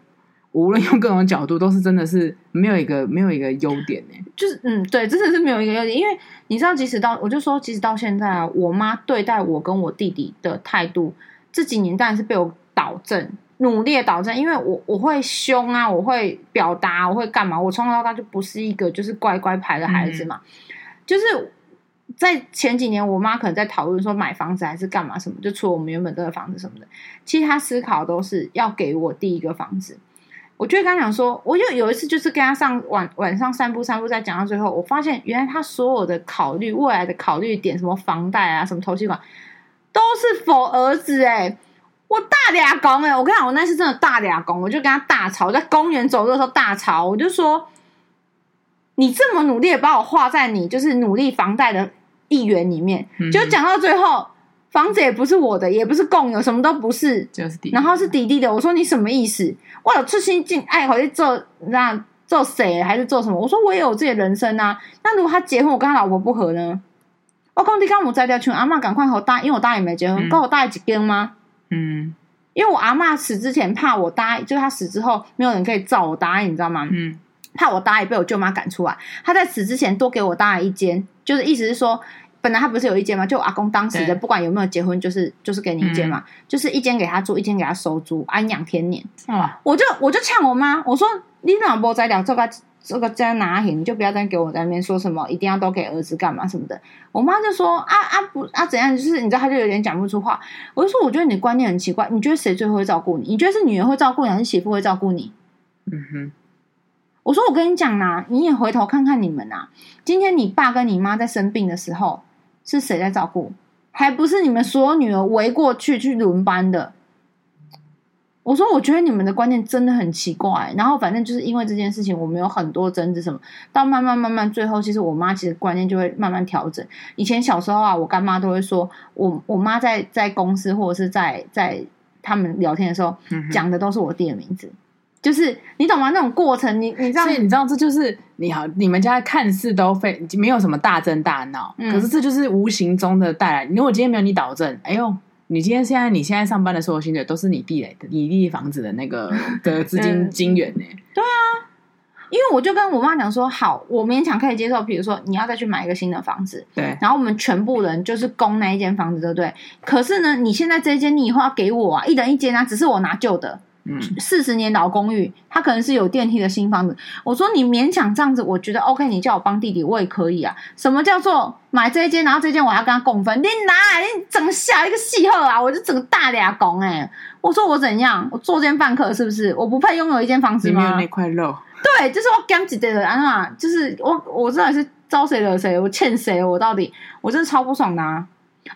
无论用各种角度，都是真的是没有一个没有一个优点呢。就是嗯，对，真的是没有一个优点。因为你知道，即使到我就说，即使到现在啊，我妈对待我跟我弟弟的态度，这几年当然是被我导正，努力的导正。因为我我会凶啊，我会表达，我会干嘛？我从小到大就不是一个就是乖乖牌的孩子嘛。嗯、就是在前几年，我妈可能在讨论说买房子还是干嘛什么，就除了我们原本这个房子什么的，其实她思考都是要给我第一个房子。我就跟他讲说，我就有一次就是跟他上晚晚上散步散步，再讲到最后，我发现原来他所有的考虑未来的考虑点，什么房贷啊，什么投期款，都是 for 儿子哎、欸，我大俩公哎，我跟你讲，我那次真的大俩公，我就跟他大吵，在公园走路的时候大吵，我就说，你这么努力的把我画在你就是努力房贷的一员里面，就讲到最后。房子也不是我的，也不是共有，什么都不是，就是弟弟，然后是弟弟的。我说你什么意思？我有出心进爱回去做那做谁还是做什么？我说我也有自己的人生啊。那如果他结婚，我跟他老婆不和呢？我讲你刚我摘掉去，阿妈赶快和我答，因为我大爷没结婚，跟、嗯、我大爷几根吗？嗯，因为我阿妈死之前怕我大爷，就是他死之后没有人可以照我大爷，你知道吗？嗯，怕我大爷被我舅妈赶出来，他在死之前多给我大爷一间，就是意思是说。本来他不是有一间吗？就我阿公当时的，不管有没有结婚，就是就是给你一间嘛，嗯、就是一间给他住，一间给他收租，安养天年。哦、我就我就呛我妈，我说你老婆在聊这个这个在哪里？你就不要再给我在那边说什么一定要都给儿子干嘛什么的。我妈就说啊啊不啊怎样？就是你知道，他就有点讲不出话。我就说我觉得你观念很奇怪，你觉得谁最会照顾你？你觉得是女儿会照顾你，还是媳妇会照顾你？嗯哼。我说我跟你讲呐、啊，你也回头看看你们呐、啊，今天你爸跟你妈在生病的时候。是谁在照顾？还不是你们所有女儿围过去去轮班的。我说，我觉得你们的观念真的很奇怪。然后，反正就是因为这件事情，我们有很多争执，什么到慢慢慢慢，最后其实我妈其实观念就会慢慢调整。以前小时候啊，我干妈都会说我我妈在在公司或者是在在他们聊天的时候讲的都是我弟的名字。嗯就是你懂吗？那种过程，你你知道，所以你知道，这就是你好，你们家看似都非没有什么大争大闹，嗯、可是这就是无形中的带来。如果今天没有你导正，哎呦，你今天现在你现在上班的所有薪水都是你弟来的，你弟房子的那个 的资金金源呢？对啊，因为我就跟我妈讲说，好，我勉强可以接受，比如说你要再去买一个新的房子，对，然后我们全部人就是供那一间房子，对不对？可是呢，你现在这一间，你以后要给我啊，一人一间啊，只是我拿旧的。嗯，四十年老公寓，它可能是有电梯的新房子。我说你勉强这样子，我觉得 OK。你叫我帮弟弟，我也可以啊。什么叫做买这一间，然后这一间我要跟他共分？你拿来，你整下一个戏后啊，我就整个大俩拱哎。我说我怎样？我作奸犯科是不是？我不配拥有一间房子吗？没有那块肉。对，就是我干几代的啊，就是我，我到底是招谁惹谁？我欠谁？我到底，我真的超不爽的啊。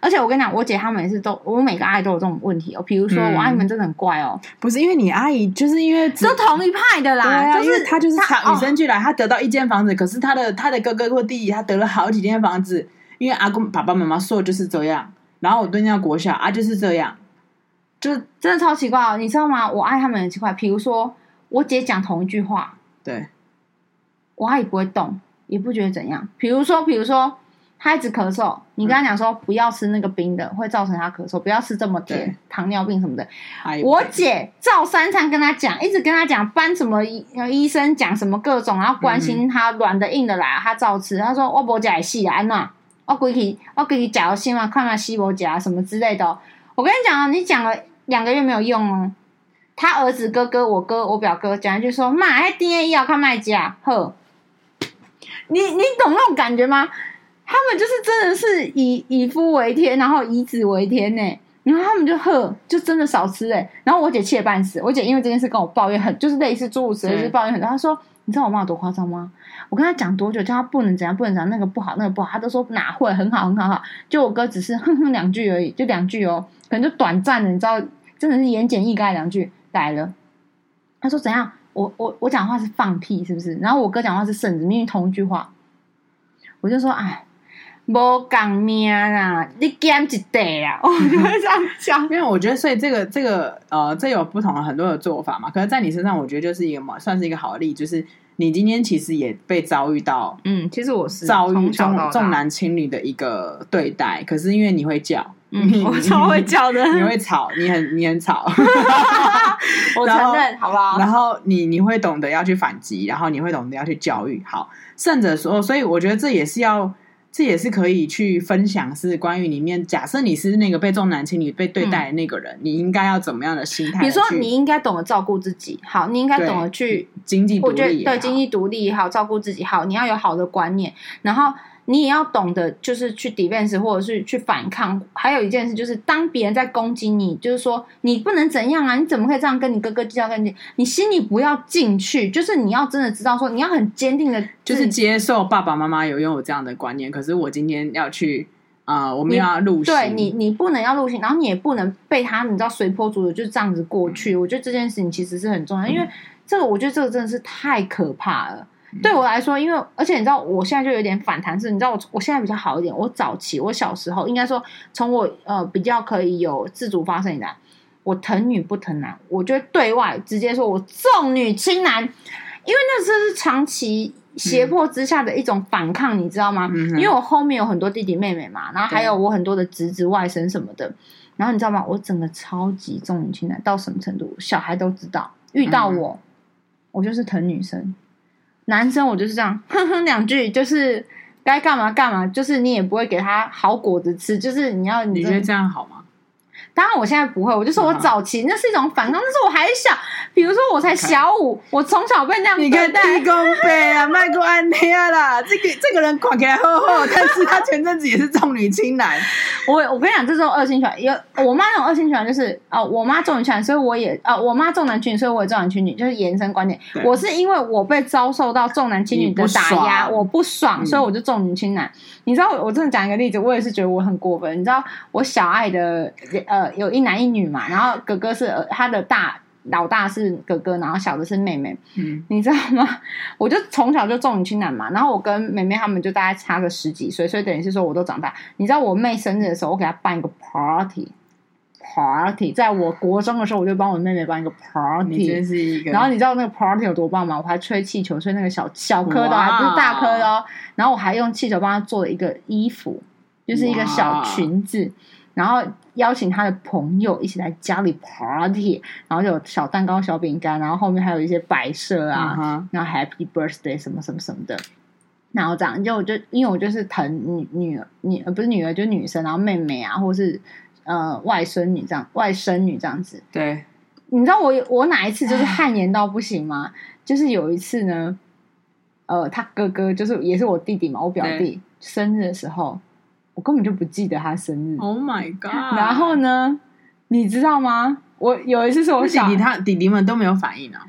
而且我跟你讲，我姐她们也是都，我每个阿姨都有这种问题哦。比如说，我阿姨们真的很怪哦。不是因为你阿姨，就是因为都同一派的啦。就是她就是她与生俱来，她得到一间房子，可是她的她的哥哥或弟弟，他得了好几间房子。因为阿公爸爸妈妈说就是这样，然后我对那国小啊就是这样，就真的超奇怪哦。你知道吗？我阿姨他们很奇怪。比如说，我姐讲同一句话，对，我阿姨不会动，也不觉得怎样。比如说，比如说。他一直咳嗽，你跟他讲说不要吃那个冰的，嗯、会造成他咳嗽，不要吃这么甜，糖尿病什么的。我姐照三餐跟他讲，一直跟他讲，搬什么医医生讲什么各种，然后关心他软的硬的来，他照吃。他说我不假戏啊，安娜，我给你我给你假个心嘛，看看西伯假什么之类的。我跟你讲啊，你讲了两个月没有用哦。他儿子哥哥，我哥我表哥讲一句说，妈，还 DNA 要看卖家，呵，你你懂那种感觉吗？他们就是真的是以以夫为天，然后以子为天呢。然后他们就喝，就真的少吃哎。然后我姐气得半死，我姐因为这件事跟我抱怨很，就是类似诸如此类，就是抱怨很多。她说：“你知道我妈有多夸张吗？我跟她讲多久，叫她不能怎样，不能怎样，那个不好，那个不好，她都说哪会，很好，很好，好。就我哥只是哼哼两句而已，就两句哦，可能就短暂的，你知道，真的是言简意赅两句改了。他说怎样？我我我讲话是放屁是不是？然后我哥讲话是圣旨，明明同一句话，我就说哎。无讲命啊，你减一块啊，我就会这样讲。因为我觉得，所以这个这个呃，这有不同的很多的做法嘛。可是，在你身上，我觉得就是一个嘛，算是一个好的例子，就是你今天其实也被遭遇到，嗯，其实我是遭遇重重男轻女的一个对待。可是因为你会叫，嗯，我超会叫的，你会吵，你很你很吵，我承认，好不好？然后你你会懂得要去反击，然后你会懂得要去教育。好，甚者说，所以我觉得这也是要。这也是可以去分享，是关于里面。假设你是那个被重男轻女被对待的那个人，嗯、你应该要怎么样的心态？比如说，你应该懂得照顾自己。好，你应该懂得去经济独立，对经济独立也好，照顾自己好。你要有好的观念，然后。你也要懂得，就是去 defense 或者是去反抗。还有一件事，就是当别人在攻击你，就是说你不能怎样啊？你怎么可以这样跟你哥哥计较？跟你，你心里不要进去，就是你要真的知道说，你要很坚定的，就是接受爸爸妈妈有拥有这样的观念。可是我今天要去啊、呃，我们要入心，对你，你不能要入心，然后你也不能被他，你知道随波逐流，就这样子过去。嗯、我觉得这件事情其实是很重要，因为这个，我觉得这个真的是太可怕了。对我来说，因为而且你知道，我现在就有点反弹，是，你知道我我现在比较好一点。我早期我小时候，应该说从我呃比较可以有自主发声以来，我疼女不疼男，我就对外直接说我重女轻男，因为那是长期胁迫之下的一种反抗，嗯、你知道吗？嗯、因为我后面有很多弟弟妹妹嘛，然后还有我很多的侄子外甥什么的，然后你知道吗？我整个超级重女轻男到什么程度？小孩都知道，遇到我，嗯、我就是疼女生。男生我就是这样，哼哼两句，就是该干嘛干嘛，就是你也不会给他好果子吃，就是你要你，你觉得这样好吗？当然我现在不会，我就说我早期那是一种反抗，但是我还小。比如说我才小五，我从小被那样对待。你看地公背啊，卖过安天啦。这个这个人看起来厚厚，但是他前阵子也是重女轻男。我我跟你讲，这种恶性循环，有我妈那种恶性循环，就是哦，我妈重女轻男，所以我也哦，我妈重男轻女，所以我也重男轻女，就是延伸观点。我是因为我被遭受到重男轻女的打压，我不爽，所以我就重女轻男。你知道，我真的讲一个例子，我也是觉得我很过分。你知道，我小爱的呃有一男一女嘛，然后哥哥是他的大。老大是哥哥，然后小的是妹妹。嗯，你知道吗？我就从小就重女轻男嘛，然后我跟妹妹他们就大概差个十几岁，所以等于是说我都长大。你知道我妹生日的时候，我给她办一个 party，party，在我国中的时候，我就帮我妹妹办一个 party，然后你知道那个 party 有多棒吗？我还吹气球，吹那个小小颗的，还不是大颗的哦。然后我还用气球帮她做了一个衣服，就是一个小裙子。然后邀请他的朋友一起来家里 party，然后就有小蛋糕、小饼干，然后后面还有一些摆设啊，uh huh. 然后 Happy Birthday 什么什么什么的，然后这样就我就因为我就是疼女女儿女不是女儿就是女生，然后妹妹啊，或是呃外孙女这样外甥女这样子。对，你知道我我哪一次就是汗颜到不行吗？就是有一次呢，呃，他哥哥就是也是我弟弟嘛，我表弟生日的时候。我根本就不记得他生日。Oh my god！然后呢，你知道吗？我有一次是我小弟弟，他弟弟们都没有反应啊，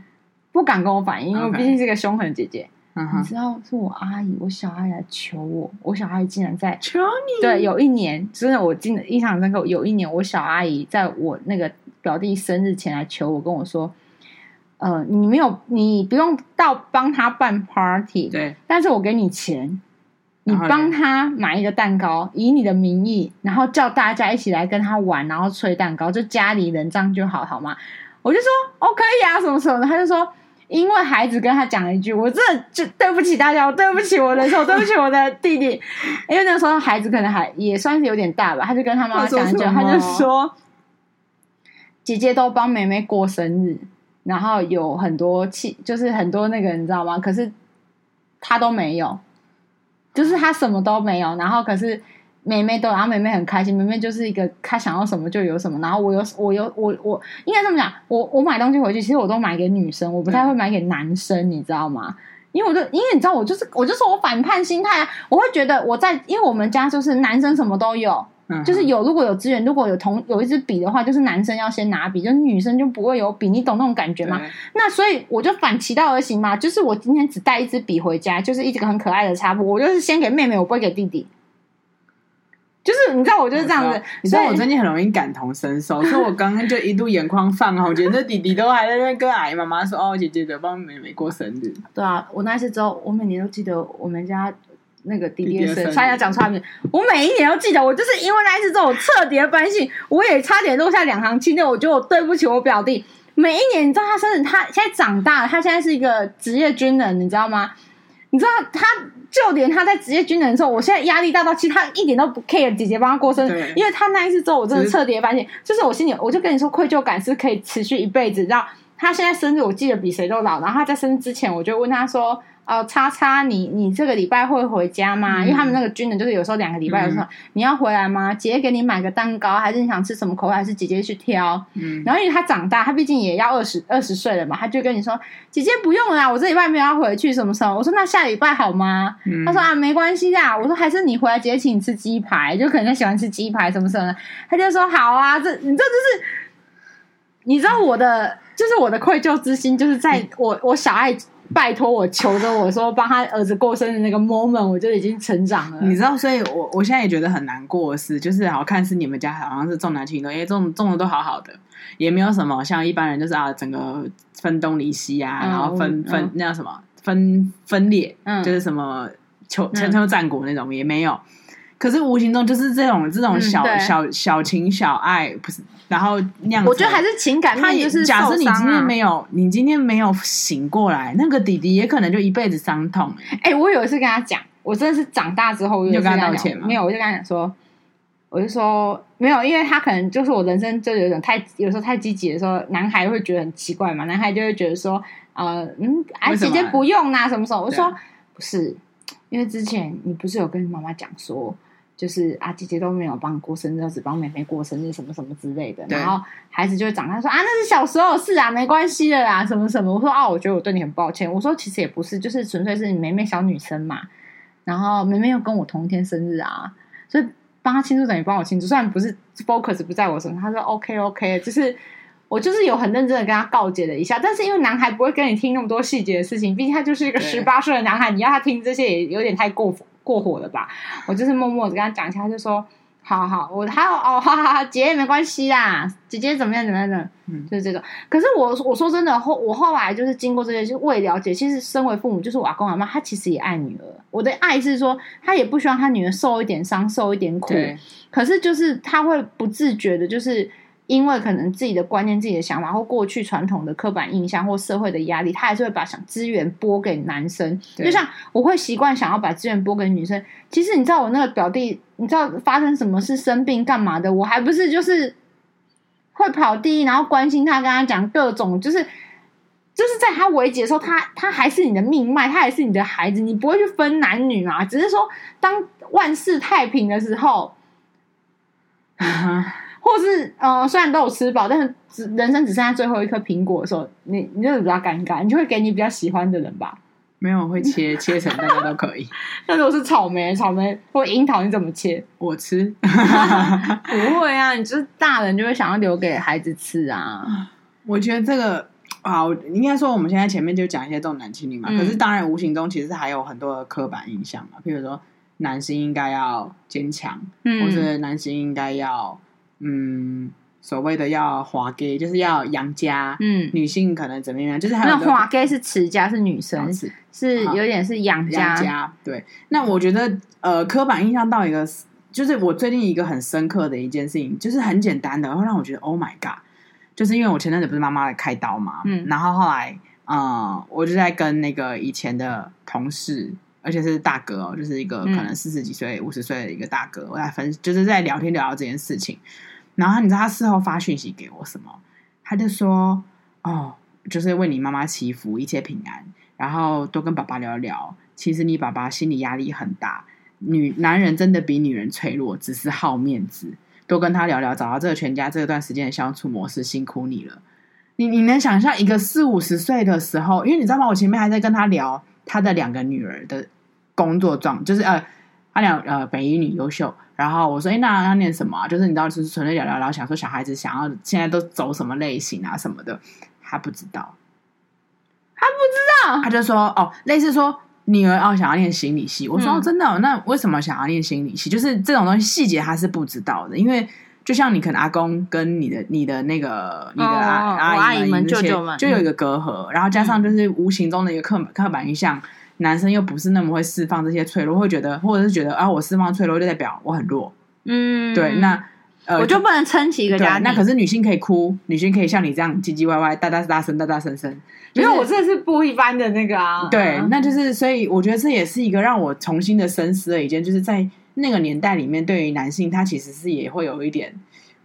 不敢跟我反应，因为我毕竟是个凶狠姐姐。Uh huh. 你知道，是我阿姨，我小阿姨来求我，我小阿姨竟然在求你。对，有一年真的，我记得印象很深刻。有一年，我小阿姨在我那个表弟生日前来求我，跟我说：“呃，你没有，你不用到帮他办 party，对，但是我给你钱。”你帮他买一个蛋糕，以你的名义，然后叫大家一起来跟他玩，然后吹蛋糕，就家里人这样就好，好吗？我就说哦，可以啊，什么什么的。他就说，因为孩子跟他讲了一句，我真的就对不起大家，我对不起我的手，对不起我的弟弟，因为那时候孩子可能还也算是有点大吧，他就跟他妈妈讲一句，他就说，姐姐都帮妹妹过生日，然后有很多气，就是很多那个你知道吗？可是他都没有。就是他什么都没有，然后可是妹妹都，然后妹妹很开心。妹妹就是一个她想要什么就有什么，然后我有我有我我应该这么讲，我我买东西回去，其实我都买给女生，我不太会买给男生，你知道吗？因为我就因为你知道，我就是我就说我反叛心态啊，我会觉得我在因为我们家就是男生什么都有，嗯、就是有如果有资源，如果有同有一支笔的话，就是男生要先拿笔，就是女生就不会有笔，你懂那种感觉吗？那所以我就反其道而行嘛，就是我今天只带一支笔回家，就是一个很可爱的插布，我就是先给妹妹，我不会给弟弟。就是你知道，我就是这样子。你知道我最近很容易感同身受，所以我刚刚就一度眼眶泛红，我觉得这弟弟都还在那边跟阿姨妈妈说：“哦，姐姐的帮妹妹过生日。”对啊，我那次之后，我每年都记得我们家那个弟弟的生日，差点讲错名。我每一年都记得，我就是因为那一次之后，我彻底的反省，我也差点落下两行清泪。我觉得我对不起我表弟。每一年，你知道他生日，他现在长大了，他现在是一个职业军人，你知道吗？你知道他，就连他在职业军人的时候，我现在压力大到，其实他一点都不 care 姐姐帮他过生日，因为他那一次之后，我真的彻底发现，就是我心里，我就跟你说，愧疚感是可以持续一辈子。然后他现在生日，我记得比谁都老。然后他在生日之前，我就问他说。哦，叉叉，你你这个礼拜会回家吗？嗯、因为他们那个军人就是有时候两个礼拜有时候、嗯、你要回来吗？姐姐给你买个蛋糕，还是你想吃什么口味？还是姐姐去挑？嗯，然后因为他长大，他毕竟也要二十二十岁了嘛，他就跟你说：“姐姐不用了啦，我这礼拜没有要回去，什么时候？”我说：“那下礼拜好吗？”嗯、他说：“啊，没关系啦。”我说：“还是你回来，姐姐请你吃鸡排，就可能他喜欢吃鸡排什么什么的。”他就说：“好啊，这你这就是，你知道我的，就是我的愧疚之心，就是在我我小爱。”拜托我求着我说帮他儿子过生日那个 moment，我就已经成长了。你知道，所以我我现在也觉得很难过的是，就是好看是你们家好像是重男轻女，因为种种的都好好的，也没有什么像一般人就是啊整个分东离西啊，嗯、然后分分、嗯、那叫什么分分裂，嗯、就是什么秋春秋战国那种、嗯、也没有。可是无形中就是这种这种小、嗯、小小情小爱，不是，然后那样子。我觉得还是情感面就是、啊、假设你今天没有，你今天没有醒过来，那个弟弟也可能就一辈子伤痛。哎、欸，我有一次跟他讲，我真的是长大之后，你就跟他道歉吗？没有，我就跟他讲说，我就说没有，因为他可能就是我人生就有点太有时候太积极的时候，男孩会觉得很奇怪嘛，男孩就会觉得说，呃，嗯，哎，姐姐不用啦，什么时候？我说不是，因为之前你不是有跟妈妈讲说。就是啊，姐姐都没有帮你过生日，只帮妹妹过生日，什么什么之类的。然后孩子就会长大说啊，那是小时候是啊，没关系的啦，什么什么。我说啊，我觉得我对你很抱歉。我说其实也不是，就是纯粹是你妹妹小女生嘛。然后妹妹又跟我同一天生日啊，所以帮她庆祝等于帮我庆祝。虽然不是 focus 不在我身上，他说 OK OK，就是我就是有很认真的跟他告诫了一下。但是因为男孩不会跟你听那么多细节的事情，毕竟他就是一个十八岁的男孩，你要他听这些也有点太过分。过火了吧？我就是默默的跟他讲一下，他就说：“好好，我还有哦，好好好，姐姐没关系啦，姐姐怎么样怎么样的，嗯，就是这种。可是我我说真的后，我后来就是经过这些，就我也了解，其实身为父母，就是我阿公阿妈，他其实也爱女儿。我的爱是说，他也不希望他女儿受一点伤，受一点苦。对可是就是他会不自觉的，就是。因为可能自己的观念、自己的想法，或过去传统的刻板印象，或社会的压力，他还是会把想资源拨给男生。就像我会习惯想要把资源拨给女生。其实你知道我那个表弟，你知道发生什么事、生病干嘛的，我还不是就是会跑第一，然后关心他，跟他讲各种，就是就是在他危急的时候，他他还是你的命脉，他还是你的孩子，你不会去分男女嘛？只是说当万事太平的时候。或是呃，虽然都有吃饱，但是只人生只剩下最后一颗苹果的时候，你你就是比较尴尬，你就会给你比较喜欢的人吧？没有，会切切成大家都可以。那如果是草莓、草莓或樱桃，你怎么切？我吃，不会啊！你就是大人就会想要留给孩子吃啊。我觉得这个啊，应该说我们现在前面就讲一些重男轻女嘛，嗯、可是当然无形中其实还有很多的刻板印象嘛，譬如说男性应该要坚强，嗯、或者男性应该要。嗯，所谓的要花家，就是要养家。嗯，女性可能怎么样？就是还有那花家是持家，是女生，是是有点是养家。对。那我觉得，呃，刻板印象到一个，就是我最近一个很深刻的一件事情，就是很简单的，然后让我觉得 Oh my God，就是因为我前阵子不是妈妈来开刀嘛，嗯，然后后来，嗯、呃，我就在跟那个以前的同事。而且是大哥哦，就是一个可能四十几岁、五十岁的一个大哥，我在分，就是在聊天聊到这件事情。然后你知道他事后发讯息给我什么？他就说：“哦，就是为你妈妈祈福，一切平安，然后多跟爸爸聊聊。其实你爸爸心理压力很大，女男人真的比女人脆弱，只是好面子。多跟他聊聊，找到这个全家这段时间的相处模式，辛苦你了。你你能想象一个四五十岁的时候，因为你知道吗？我前面还在跟他聊他的两个女儿的。”工作状就是呃，他俩呃，北一女优秀，然后我说：“哎，那要念什么啊？就是你知道，就是纯粹聊聊聊，想说小孩子想要现在都走什么类型啊什么的，他不知道，他不知道，他就说哦，类似说女儿哦想要念心理系。我说、嗯哦、真的、哦，那为什么想要念心理系？就是这种东西细节他是不知道的，因为就像你可能阿公跟你的你的那个你的阿、哦、阿姨们、阿姨们、舅舅们就有一个隔阂，然后加上就是无形中的一个刻刻板印象。”男生又不是那么会释放这些脆弱，会觉得，或者是觉得啊，我释放脆弱就代表我很弱。嗯，对，那呃，我就不能撑起一个家庭。那可是女性可以哭，女性可以像你这样唧唧歪歪、大大大声、大大声声。因为我这是不一般的那个啊。对，那就是所以我觉得这也是一个让我重新的深思的一件，就是在那个年代里面，对于男性他其实是也会有一点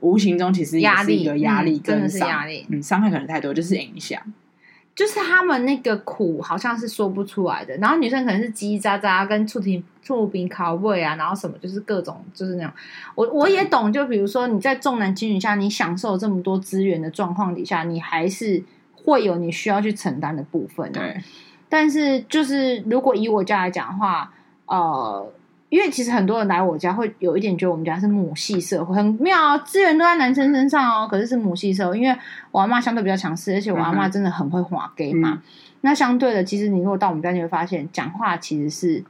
无形中其实也是一个压力跟，真的是压力，嗯，伤害可能太多，就是影响。就是他们那个苦好像是说不出来的，然后女生可能是叽叽喳喳跟触屏触屏拷贝啊，然后什么就是各种就是那种，我我也懂，就比如说你在重男轻女下，你享受这么多资源的状况底下，你还是会有你需要去承担的部分啊。对，但是就是如果以我家来讲的话，呃。因为其实很多人来我家会有一点觉得我们家是母系社会，很妙，资源都在男生身上哦。可是是母系社会，因为我阿妈相对比较强势，而且我阿妈真的很会滑 gay 嘛。嗯、那相对的，其实你如果到我们家，你会发现讲话其实是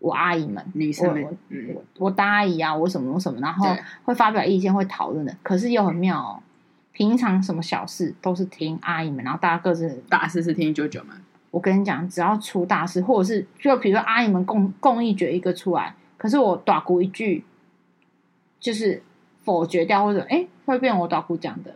我阿姨们，女生们，我、嗯、我，我大阿姨啊，我什么我什么，然后会发表意见，会讨论的。可是又很妙哦，平常什么小事都是听阿姨们，然后大家各自大事是听舅舅们。我跟你讲，只要出大事，或者是就比如说阿姨们共共议决一个出来。可是我打姑一句，就是否决掉，或者哎，会变我打姑讲的，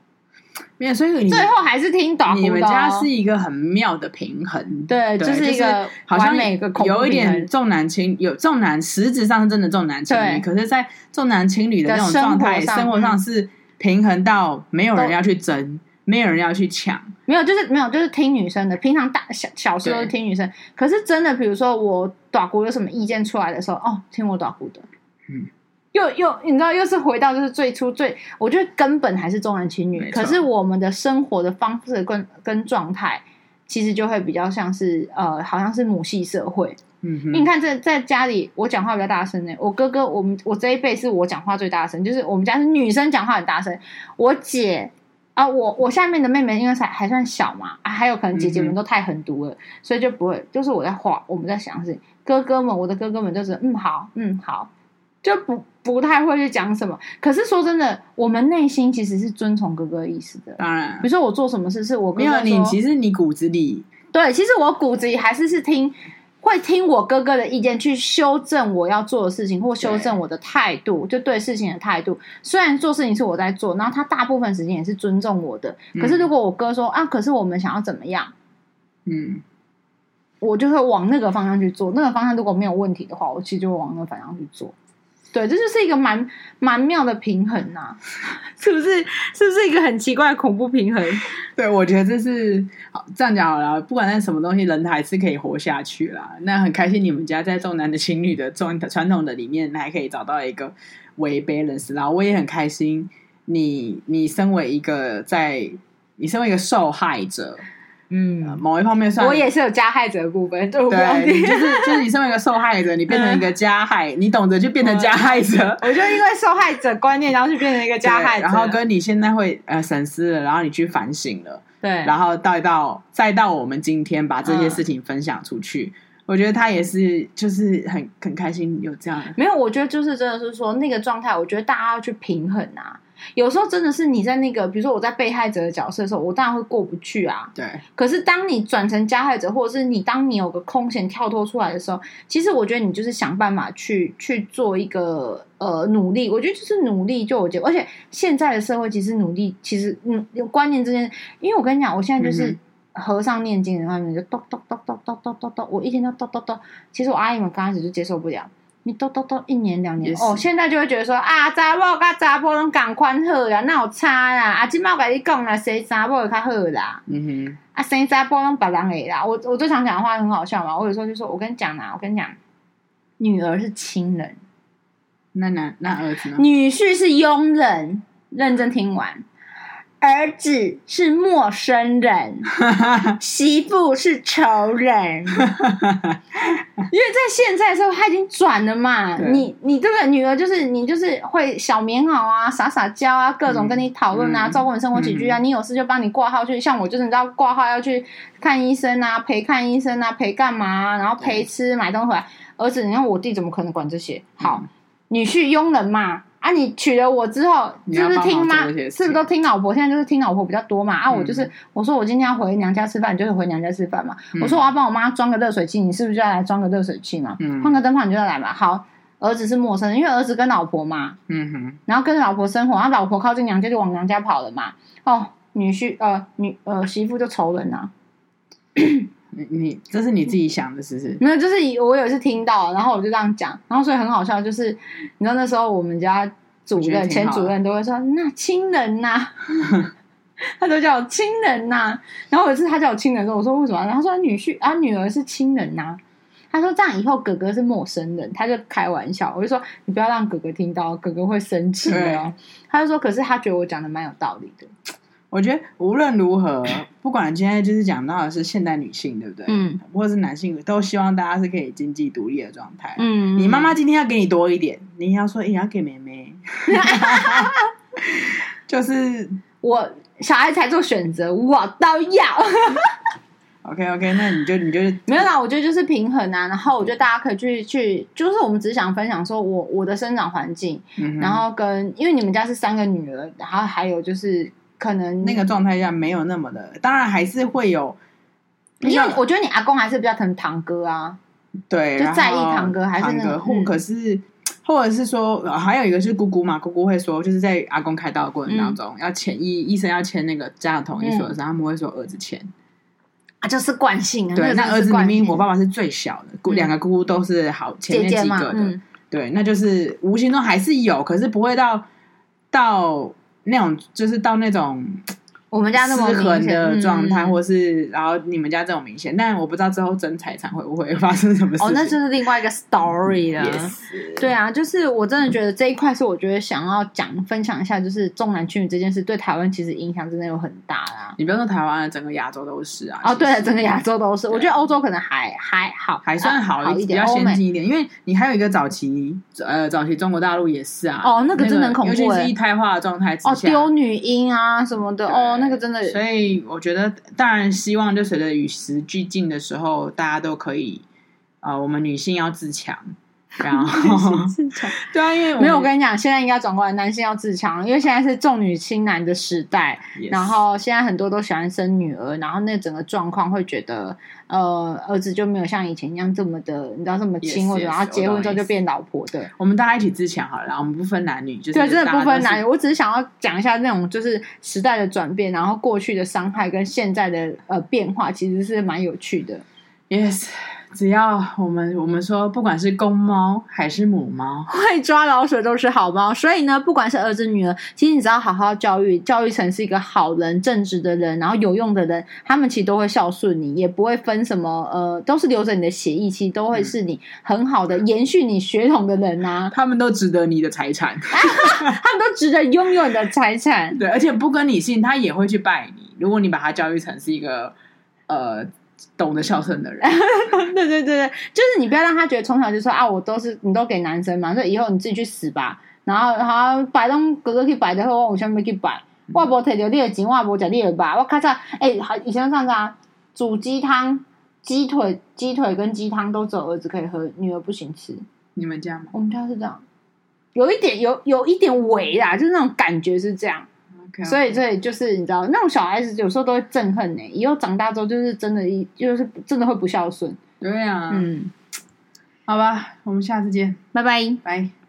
没有，所以你最后还是听大姑的。你们家是一个很妙的平衡，对，对就是一个好像每个有一点重男轻，有重男，实质上是真的重男轻女，可是，在重男轻女的那种状态，生活上是平衡到没有人要去争，没有人要去抢，没有，就是没有，就是听女生的。平常大小小时候是听女生，可是真的，比如说我。大姑有什么意见出来的时候，哦，听我大姑的，嗯，又又你知道，又是回到就是最初最，我觉得根本还是重男轻女，可是我们的生活的方式跟跟状态，其实就会比较像是呃，好像是母系社会，嗯哼，你看在在家里，我讲话比较大声呢，我哥哥，我们我这一辈是我讲话最大声，就是我们家是女生讲话很大声，我姐。啊，我我下面的妹妹因为还还算小嘛，啊，还有可能姐姐们都太狠毒了，嗯、所以就不会。就是我在画，我们在想的是哥哥们，我的哥哥们就是嗯好，嗯好，就不不太会去讲什么。可是说真的，我们内心其实是遵从哥哥的意思的。当然，比如说我做什么事是我哥哥，没有你，其实你骨子里对，其实我骨子里还是是听。会听我哥哥的意见去修正我要做的事情，或修正我的态度，就对事情的态度。虽然做事情是我在做，然后他大部分时间也是尊重我的。可是如果我哥说啊，可是我们想要怎么样，嗯，我就会往那个方向去做。那个方向如果没有问题的话，我其实就会往那个方向去做。对，这就是一个蛮蛮妙的平衡呐、是不是？是不是一个很奇怪的恐怖平衡？对，我觉得这是好这样讲好了。不管在什么东西，人还是可以活下去啦。那很开心你们家在重男的轻女的重传统的里面，还可以找到一个为 balance。然后我也很开心，你你身为一个在，你身为一个受害者。嗯，某一方面上，我也是有加害者的部分，对，对，就是 就是你身为一个受害者，你变成一个加害，嗯、你懂得就变成加害者。我就因为受害者观念，然后就变成一个加害者，然后跟你现在会呃审思了，然后你去反省了，对，然后到到再到我们今天把这些事情分享出去，嗯、我觉得他也是就是很很开心有这样。没有，我觉得就是真的是说那个状态，我觉得大家要去平衡啊。有时候真的是你在那个，比如说我在被害者的角色的时候，我当然会过不去啊。对。可是当你转成加害者，或者是你当你有个空闲跳脱出来的时候，其实我觉得你就是想办法去去做一个呃努力。我觉得就是努力，就我觉得，而且现在的社会其实努力，其实嗯观念之间，因为我跟你讲，我现在就是和尚念经的外面就咚咚咚咚咚咚咚咚，我一天都咚咚咚。其实我阿姨们刚开始就接受不了。你都都都一年两年哦，现在就会觉得说啊，查某跟查甫拢共款好啦，那有差啦？啊，今麦我跟你讲啦，生查某会较好啦。嗯哼，啊，生查甫拢别人诶啦。我我最常讲的话很好笑嘛，我有时候就说，我跟你讲啦，我跟你讲，女儿是亲人，那男那儿子呢？女婿是佣人。认真听完，儿子是陌生人，媳妇是仇人，因为在现在的时候他已经转了嘛。你你这个女儿就是你就是会小棉袄啊，撒撒娇啊，各种跟你讨论啊，嗯、照顾你生活起居啊。嗯、你有事就帮你挂号去，像我就是你知道挂号要去看医生啊，陪看医生啊，陪干嘛、啊，然后陪吃对买东西回来。儿子，你看我弟怎么可能管这些？好，嗯、女婿佣人嘛。啊！你娶了我之后，是不是听妈？是不是都听老婆？现在就是听老婆比较多嘛。啊，我就是我说我今天要回娘家吃饭，你就是回娘家吃饭嘛。我说我要帮我妈装个热水器，你是不是就要来装个热水器嘛？换个灯泡你就要来嘛。好，儿子是陌生人，因为儿子跟老婆嘛，嗯哼，然后跟老婆生活，然后老婆靠近娘家就往娘家跑了嘛。哦，女婿呃女呃媳妇就仇人呐。你你这是你自己想的，是不是？没有，就是我有一次听到，然后我就这样讲，然后所以很好笑，就是你知道那时候我们家主任、前主任都会说那亲人呐、啊，他都叫我亲人呐、啊。然后有一次他叫我亲人的时候，我说为什么？他说女婿啊，女儿是亲人呐、啊。他说这样以后哥哥是陌生人，他就开玩笑。我就说你不要让哥哥听到，哥哥会生气哦。对他就说，可是他觉得我讲的蛮有道理的。我觉得无论如何，不管今天就是讲到的是现代女性，对不对？嗯，或者是男性，都希望大家是可以经济独立的状态。嗯，你妈妈今天要给你多一点，你要说，哎，要给妹妹，就是我小孩才做选择，我都要。OK OK，那你就你就没有啦。我觉得就是平衡啊。然后我觉得大家可以去去，就是我们只是想分享说我我的生长环境，嗯、然后跟因为你们家是三个女儿，然后还有就是。可能那个状态下没有那么的，当然还是会有，因为我觉得你阿公还是比较疼堂哥啊，对，就在意堂哥还是那个，可是或者是说还有一个是姑姑嘛，姑姑会说就是在阿公开刀的过程当中要签医医生要签那个家长同意书的时候，他们会说儿子签啊，就是惯性啊。对，那儿子明明我爸爸是最小的，姑两个姑姑都是好前面几个的，对，那就是无形中还是有，可是不会到到。那种就是到那种我们家那么失衡的状态，或是然后你们家这种明显，但我不知道之后争财产会不会 发生什么事。哦，那就是另外一个 story 了。对啊，就是我真的觉得这一块是我觉得想要讲分享一下，就是重男轻女这件事对台湾其实影响真的有很大啦。你不要说台湾，整个亚洲都是啊。哦，对，整个亚洲都是。我觉得欧洲可能还还好，还算好一点，比较先进一点。因为你还有一个早期，呃，早期中国大陆也是啊。哦，那个真的很恐怖，尤其是一胎化的状态之下，哦，丢女婴啊什么的，哦。那个真的，所以我觉得，当然希望就随着与时俱进的时候，大家都可以，呃，我们女性要自强。然后自强，对啊，因为没有我跟你讲，现在应该转过来，男性要自强，因为现在是重女轻男的时代。然后现在很多都喜欢生女儿，然后那整个状况会觉得，呃，儿子就没有像以前一样这么的，你知道这么亲，或者然后结婚之后就变老婆的。我们大家一起自强好了，然后我们不分男女，就是对，真的不分男女。我只是想要讲一下那种就是时代的转变，然后过去的伤害跟现在的呃变化，其实是蛮有趣的。Yes。只要我们我们说，不管是公猫还是母猫，会抓老鼠都是好猫。所以呢，不管是儿子女儿，其实你只要好好教育，教育成是一个好人、正直的人，然后有用的人，他们其实都会孝顺你，也不会分什么呃，都是留着你的血液，其实都会是你很好的延续你血统的人啊。他们都值得你的财产，他们都值得拥有你的财产。对，而且不跟你姓，他也会去拜你。如果你把他教育成是一个呃。懂得孝顺的人，对对对对，就是你不要让他觉得从小就说啊，我都是你都给男生嘛，所以以后你自己去死吧。然后好摆东哥哥去摆的话，我下面去摆。我无摕到你的钱，我无食你的吧。我咔嚓，哎，好，以前上次啊，煮鸡汤、鸡腿、鸡腿跟鸡汤都只有儿子可以喝，女儿不行吃。你们家吗？我们家是这样，有一点有有一点伪啦，就是那种感觉是这样。Okay, okay. 所以，所以就是你知道，那种小孩子有时候都会憎恨呢。以后长大之后，就是真的，就是真的会不孝顺。对啊，嗯，好吧，我们下次见，拜拜，拜。